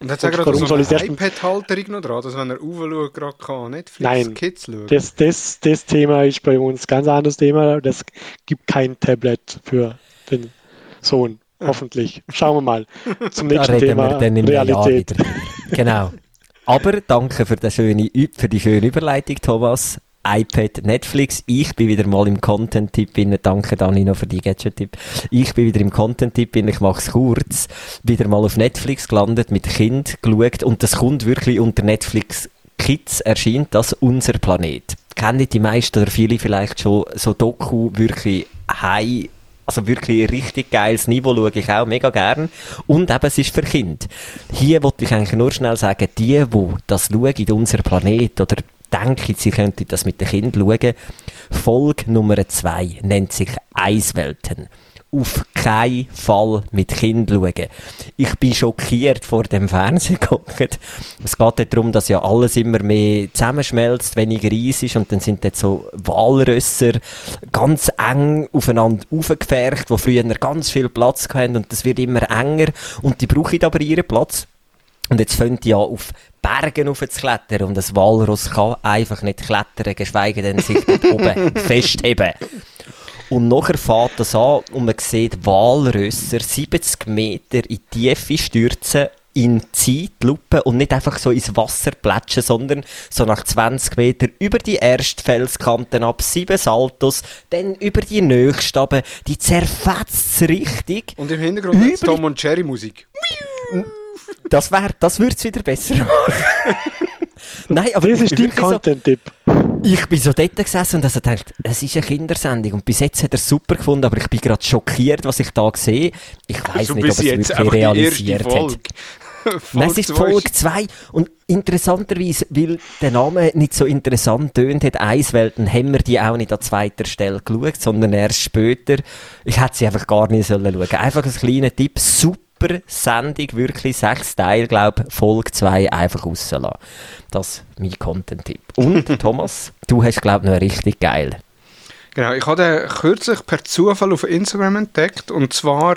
Speaker 3: Und hat er gerade so eine iPad-Halterung noch dran, dass wenn er aufschaut, gerade kann Netflix
Speaker 4: Nein,
Speaker 3: Kids schauen?
Speaker 4: Das, das, das Thema ist bei uns ein ganz anderes Thema. Das gibt kein Tablet für den Sohn, hoffentlich. Schauen wir mal zum nächsten
Speaker 2: da
Speaker 4: Thema,
Speaker 2: wir dann im
Speaker 4: Realität.
Speaker 2: Jahr wieder. Genau. Aber danke für, die schöne, für die schöne Überleitung, Thomas iPad, Netflix. Ich bin wieder mal im Content-Tipp Danke, Dani, noch für die Gadget-Tipp. Ich bin wieder im Content-Tipp Ich mache es kurz. Wieder mal auf Netflix gelandet, mit Kind geschaut. Und das kommt wirklich unter Netflix Kids erscheint das unser Planet. Kennen die meisten oder viele vielleicht schon so Doku wirklich high also wirklich ein richtig geiles Niveau schaue ich auch mega gern. Und eben, es ist für Kinder. Hier wollte ich eigentlich nur schnell sagen, die, die das schauen, in unser Planet oder denken, sie könnten das mit den Kindern schauen. Folge Nummer zwei nennt sich Eiswelten. Auf keinen Fall mit Kind schauen. Ich bin schockiert vor dem Fernsehen geguckt. Es geht darum, dass ja alles immer mehr zusammenschmelzt, weniger Eis ist und dann sind dort so Walrösser ganz eng aufeinander aufgefärcht, wo früher ganz viel Platz hatten und das wird immer enger und die brauchen aber ihren Platz. Und jetzt fängt ja auf Bergen auf zu klettern und das Walross kann einfach nicht klettern, geschweige denn sich dort oben festheben. Und nachher fährt das an und man sieht Walrösser 70 Meter in die Tiefe stürzen in Zeitlupe und nicht einfach so ins Wasser plätschen, sondern so nach 20 Metern über die erste Felskante ab, sieben Saltos, dann über die nächste aber die zerfetzt richtig.
Speaker 3: Und im Hintergrund Tom und Jerry Musik.
Speaker 2: Das, wär, das würde es wieder besser machen. Nein, aber
Speaker 4: das ist dein Content-Tipp.
Speaker 2: So, ich bin so dort gesessen und also gedacht, es ist eine Kindersendung und bis jetzt hat er es super gefunden, aber ich bin gerade schockiert, was ich da sehe. Ich weiß nicht, ob es wirklich realisiert hat. Nein, es ist Folge 2 und interessanterweise, weil der Name nicht so interessant tönt, hat Eiswelten, haben wir die auch nicht an zweiter Stelle geschaut, sondern erst später. Ich hätte sie einfach gar nicht schauen sollen Einfach ein kleiner Tipp, super super Sendung, wirklich sechs Teile, glaube Folge 2 einfach rauslassen. Das ist mein Content-Tipp. Und Thomas, du hast, glaube ich, noch richtig geil.
Speaker 3: Genau, ich habe den kürzlich per Zufall auf Instagram entdeckt und zwar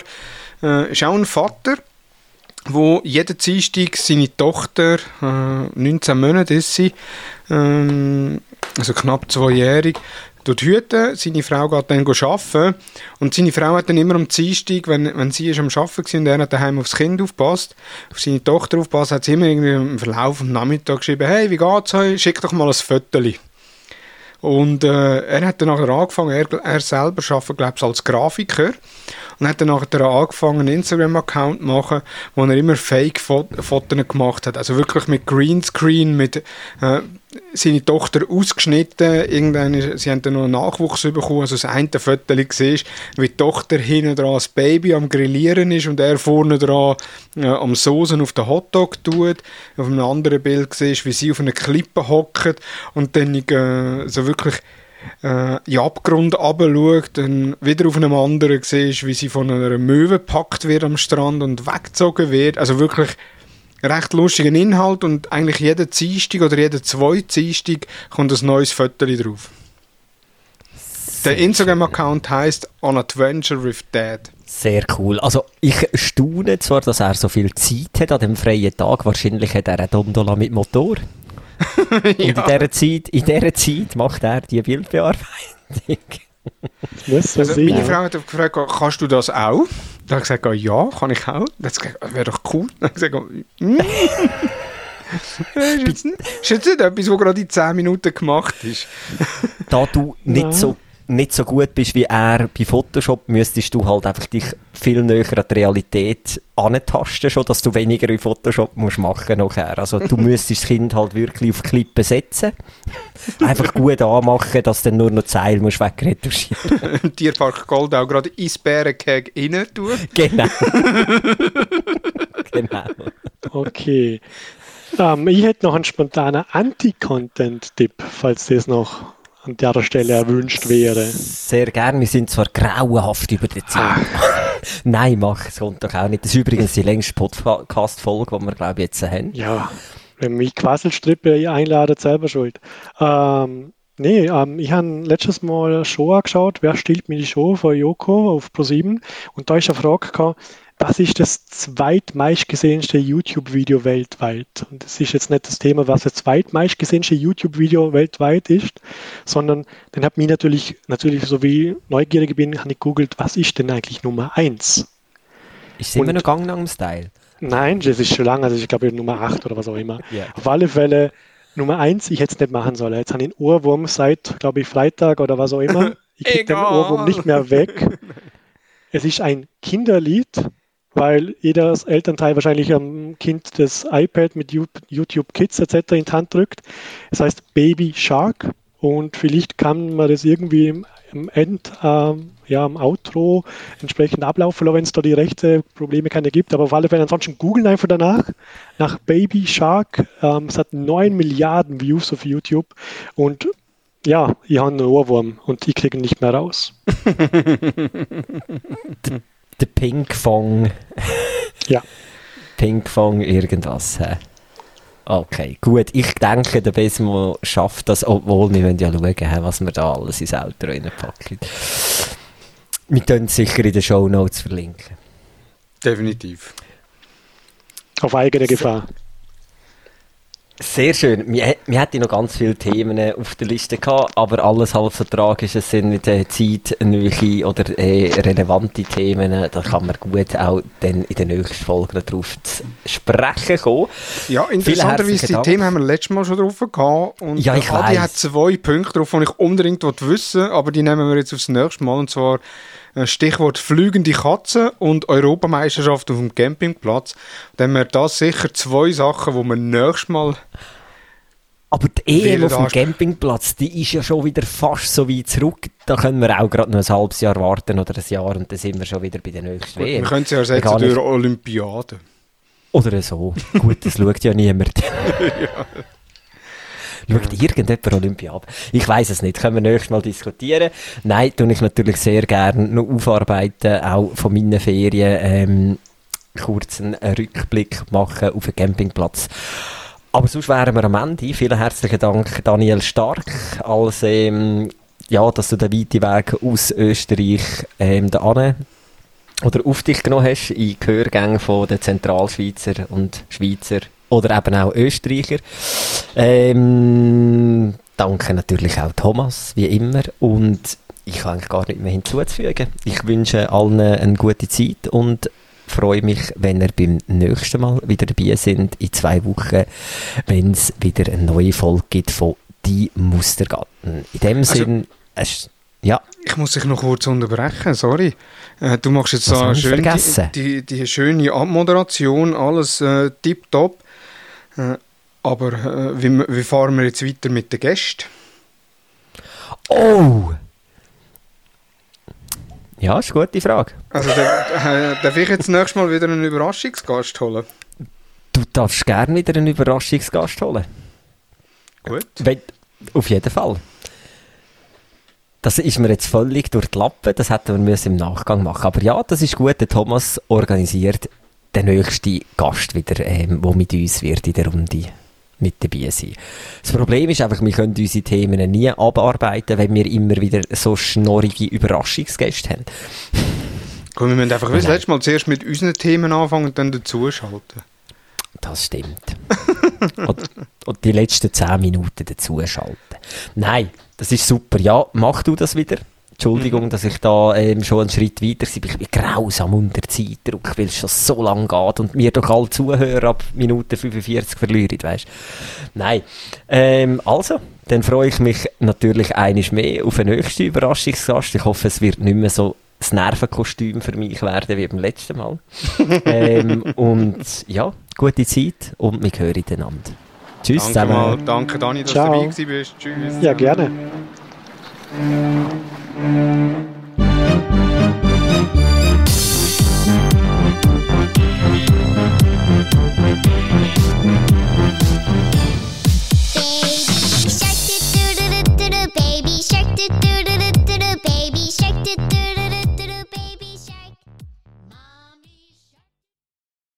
Speaker 3: äh, ist auch ein Vater, wo jeden Dienstag seine Tochter, äh, 19 Monate ist sie, ähm, also knapp zweijährig, hüten. Seine Frau geht dann arbeiten. Und seine Frau hat dann immer am Dienstag, wenn, wenn sie ist am Arbeiten war und er hat daheim aufs Kind aufpasst, auf seine Tochter aufpasst, hat sie immer irgendwie im Verlauf am Nachmittag geschrieben, hey, wie geht's euch? Schick doch mal ein Foto. Und äh, er hat dann nachher angefangen, er, er selber arbeitet, glaube ich, als Grafiker und hat dann nachher angefangen, einen Instagram-Account zu machen, wo er immer Fake-Fotos gemacht hat. Also wirklich mit Greenscreen, mit äh, seine Tochter ausgeschnitten. Irgendwann, sie haben dann noch einen Nachwuchs bekommen. Also das eine Foto siehst, wie die Tochter hinten dran das Baby am Grillieren ist und er vorne dran äh, am Soßen auf den Hotdog tut. Auf einem anderen Bild siehst wie sie auf einer Klippe hockt und dann äh, so wirklich äh, in den Abgrund runterschaut, dann wieder auf einem anderen siehst, wie sie von einer Möwe gepackt wird am Strand und weggezogen wird. Also wirklich recht lustigen Inhalt und eigentlich jeden Dienstag oder jeden zweiten Dienstag kommt ein neues Foto drauf. Der Instagram-Account heißt On Adventure with Dad.
Speaker 2: Sehr cool. Also ich staune zwar, dass er so viel Zeit hat an dem freien Tag. Wahrscheinlich hat er eine Dondola mit Motor. Und in, dieser Zeit, in dieser Zeit macht er die Bildbearbeitung.
Speaker 3: Also, meine Frau hat gefragt, kannst du das auch? Da habe ich gesagt, ja, kann ich auch. Das wäre doch cool. Da habe ich gesagt, mm. ist, ist jetzt nicht etwas, was gerade in 10 Minuten gemacht ist.
Speaker 2: da du nicht so nicht so gut bist wie er bei Photoshop, müsstest du halt einfach dich viel näher an die Realität antasten, schon, dass du weniger in Photoshop musst machen nachher. Also du müsstest das Kind halt wirklich auf Klippen setzen, einfach gut anmachen, dass du dann nur noch Zeil musst wegretuschieren.
Speaker 3: Tierpark Goldau gerade ins Bärenkeg rein tun.
Speaker 2: Genau. genau.
Speaker 4: Okay. Ähm, ich hätte noch einen spontanen Anti-Content-Tipp, falls das noch an der Stelle erwünscht wäre.
Speaker 2: Sehr gern. Wir sind zwar grauenhaft über die Zeit. Ah. Nein, mach, es kommt doch auch nicht. Das ist übrigens die längste Podcast-Folge, die wir, glaube ich, jetzt haben.
Speaker 4: Ja. wenn mich Quasselstrippe einladet, selber schuld. Ähm, nee, ähm, ich habe letztes Mal eine Show angeschaut, wer stiehlt mir die Show von Joko auf Pro7 und da ist eine Frage gekommen, was ist das zweitmeistgesehenste YouTube-Video weltweit? Und das ist jetzt nicht das Thema, was das zweitmeistgesehenste YouTube-Video weltweit ist, sondern dann hat mich natürlich, natürlich so wie neugierig bin, habe ich googelt, was ist denn eigentlich Nummer 1?
Speaker 2: Ist es immer noch Gangnam Style?
Speaker 4: Nein, das ist schon lange, also ich glaube Nummer 8 oder was auch immer.
Speaker 2: Ja.
Speaker 4: Auf alle Fälle Nummer 1, ich hätte es nicht machen sollen. Jetzt habe ich einen Ohrwurm seit, glaube ich, Freitag oder was auch immer. Ich kriege den. Ohrwurm nicht mehr weg. Es ist ein Kinderlied, weil jedes Elternteil wahrscheinlich am Kind das iPad mit You- YouTube Kids etc. in die Hand drückt. Es heißt Baby Shark und vielleicht kann man das irgendwie im, im End, ähm, ja, am Outro entsprechend ablaufen, wenn es da die rechte Probleme keine gibt. Aber auf alle Fälle ansonsten googeln einfach danach nach Baby Shark. Ähm, es hat 9 Milliarden Views auf YouTube und ja, ich habe einen Ohrwurm und ich kriege ihn nicht mehr raus.
Speaker 2: Der Pinkfong.
Speaker 4: Ja.
Speaker 2: Pinkfong irgendwas. hä? Okay, gut. Ich denke, der Besmo schafft das, obwohl wir ja schauen, was wir da alles ins Auto reinpacken. Wir können es sicher in den Show Notes verlinken.
Speaker 3: Definitiv.
Speaker 4: Auf eigene Gefahr.
Speaker 2: Sehr schön. Wir, wir hätten noch ganz viele Themen äh, auf der Liste gehabt, aber alles halb so tragisch. Es sind nicht äh, zeitnähe oder äh, relevante Themen. Da kann man gut auch dann in den nächsten Folgen darauf zu sprechen kommen.
Speaker 3: Ja, interessanterweise, die. Themen haben wir letztes Mal schon drauf gehabt. Und
Speaker 2: Ja, ich
Speaker 3: der Adi
Speaker 2: weiss.
Speaker 3: hat zwei Punkte drauf, die ich unbedingt wissen aber die nehmen wir jetzt aufs nächste Mal. Und zwar Stichwort flügende Katzen und Europameisterschaft auf dem Campingplatz. Dann haben wir das sicher zwei Sachen, die wir nächstes Mal.
Speaker 2: Aber die EM
Speaker 3: Viele
Speaker 2: auf dem Campingplatz, die ist ja schon wieder fast so weit zurück. Da können wir auch gerade noch ein halbes Jahr warten oder ein Jahr und dann sind wir schon wieder bei der nächsten
Speaker 3: Wir
Speaker 2: WM.
Speaker 3: können sie ersetzen
Speaker 2: Gar nicht.
Speaker 3: durch Olympiade.
Speaker 2: Oder so. Gut, das schaut ja niemand. Schaut irgendjemand Olympiade? Ich weiß es nicht. Können wir nächstes Mal diskutieren. Nein, tue ich natürlich sehr gerne noch aufarbeiten, auch von meinen Ferien. Ähm, kurz einen Rückblick machen auf den Campingplatz. Aber sonst wären wir am Ende. Vielen herzlichen Dank, Daniel Stark, als, ähm, ja, dass du den weiten Weg aus Österreich ähm, da ane oder auf dich genommen hast in Gehörgängen von den Zentralschweizer und Schweizer oder eben auch Österreicher. Ähm, danke natürlich auch Thomas, wie immer. Und ich habe eigentlich gar nicht mehr hinzuzufügen. Ich wünsche allen eine gute Zeit und freue mich, wenn ihr beim nächsten Mal wieder dabei sind, in zwei Wochen, wenn es wieder eine neue Folge gibt von Die Mustergarten. In dem
Speaker 3: Also-
Speaker 2: Sinn, es, ja,
Speaker 3: Ich muss dich noch kurz unterbrechen, sorry. Äh, du machst jetzt so schön die, die, die schöne Abmoderation, alles äh, tipptopp. Äh, aber äh, wie, wie fahren wir jetzt weiter mit den Gästen?
Speaker 2: Oh! Ja, ist eine gute Frage.
Speaker 3: Also darf, äh, darf ich jetzt nächstes Mal wieder einen Überraschungsgast holen?
Speaker 2: Du darfst gerne wieder einen Überraschungsgast holen.
Speaker 3: Gut.
Speaker 2: Wenn, auf jeden Fall. Das ist mir jetzt völlig durch die Lappen, das hätten wir müssen im Nachgang machen Aber ja, das ist gut, der Thomas organisiert den nächsten Gast wieder, ähm, der mit uns wird in der Runde mit dabei sein. Das Problem ist einfach, wir können unsere Themen nie abarbeiten, wenn wir immer wieder so schnorrige Überraschungsgäste haben.
Speaker 3: Komm, wir müssen einfach wie das letzte Mal zuerst mit unseren Themen anfangen und dann dazuschalten.
Speaker 2: Das stimmt. und, und die letzten 10 Minuten dazuschalten. Nein, das ist super. Ja, mach du das wieder. Entschuldigung, dass ich da ähm, schon einen Schritt weiter bin. Ich bin grausam unter Zeitdruck, weil es schon so lang geht und mir doch alle Zuhörer ab Minute 45 verlieren, weißt Nein. Ähm, also, dann freue ich mich natürlich einiges mehr auf den nächsten Überraschungsgast. Ich hoffe, es wird nicht mehr so das Nervenkostüm für mich werden wie beim letzten Mal. ähm, und ja, gute Zeit und wir hören einander. Tschüss
Speaker 3: Danke mal.
Speaker 2: zusammen.
Speaker 3: Danke Dani, dass
Speaker 4: Ciao.
Speaker 3: du dabei gewesen bist. Tschüss.
Speaker 4: Ja, gerne.
Speaker 5: Baby shark do do do do do baby shark do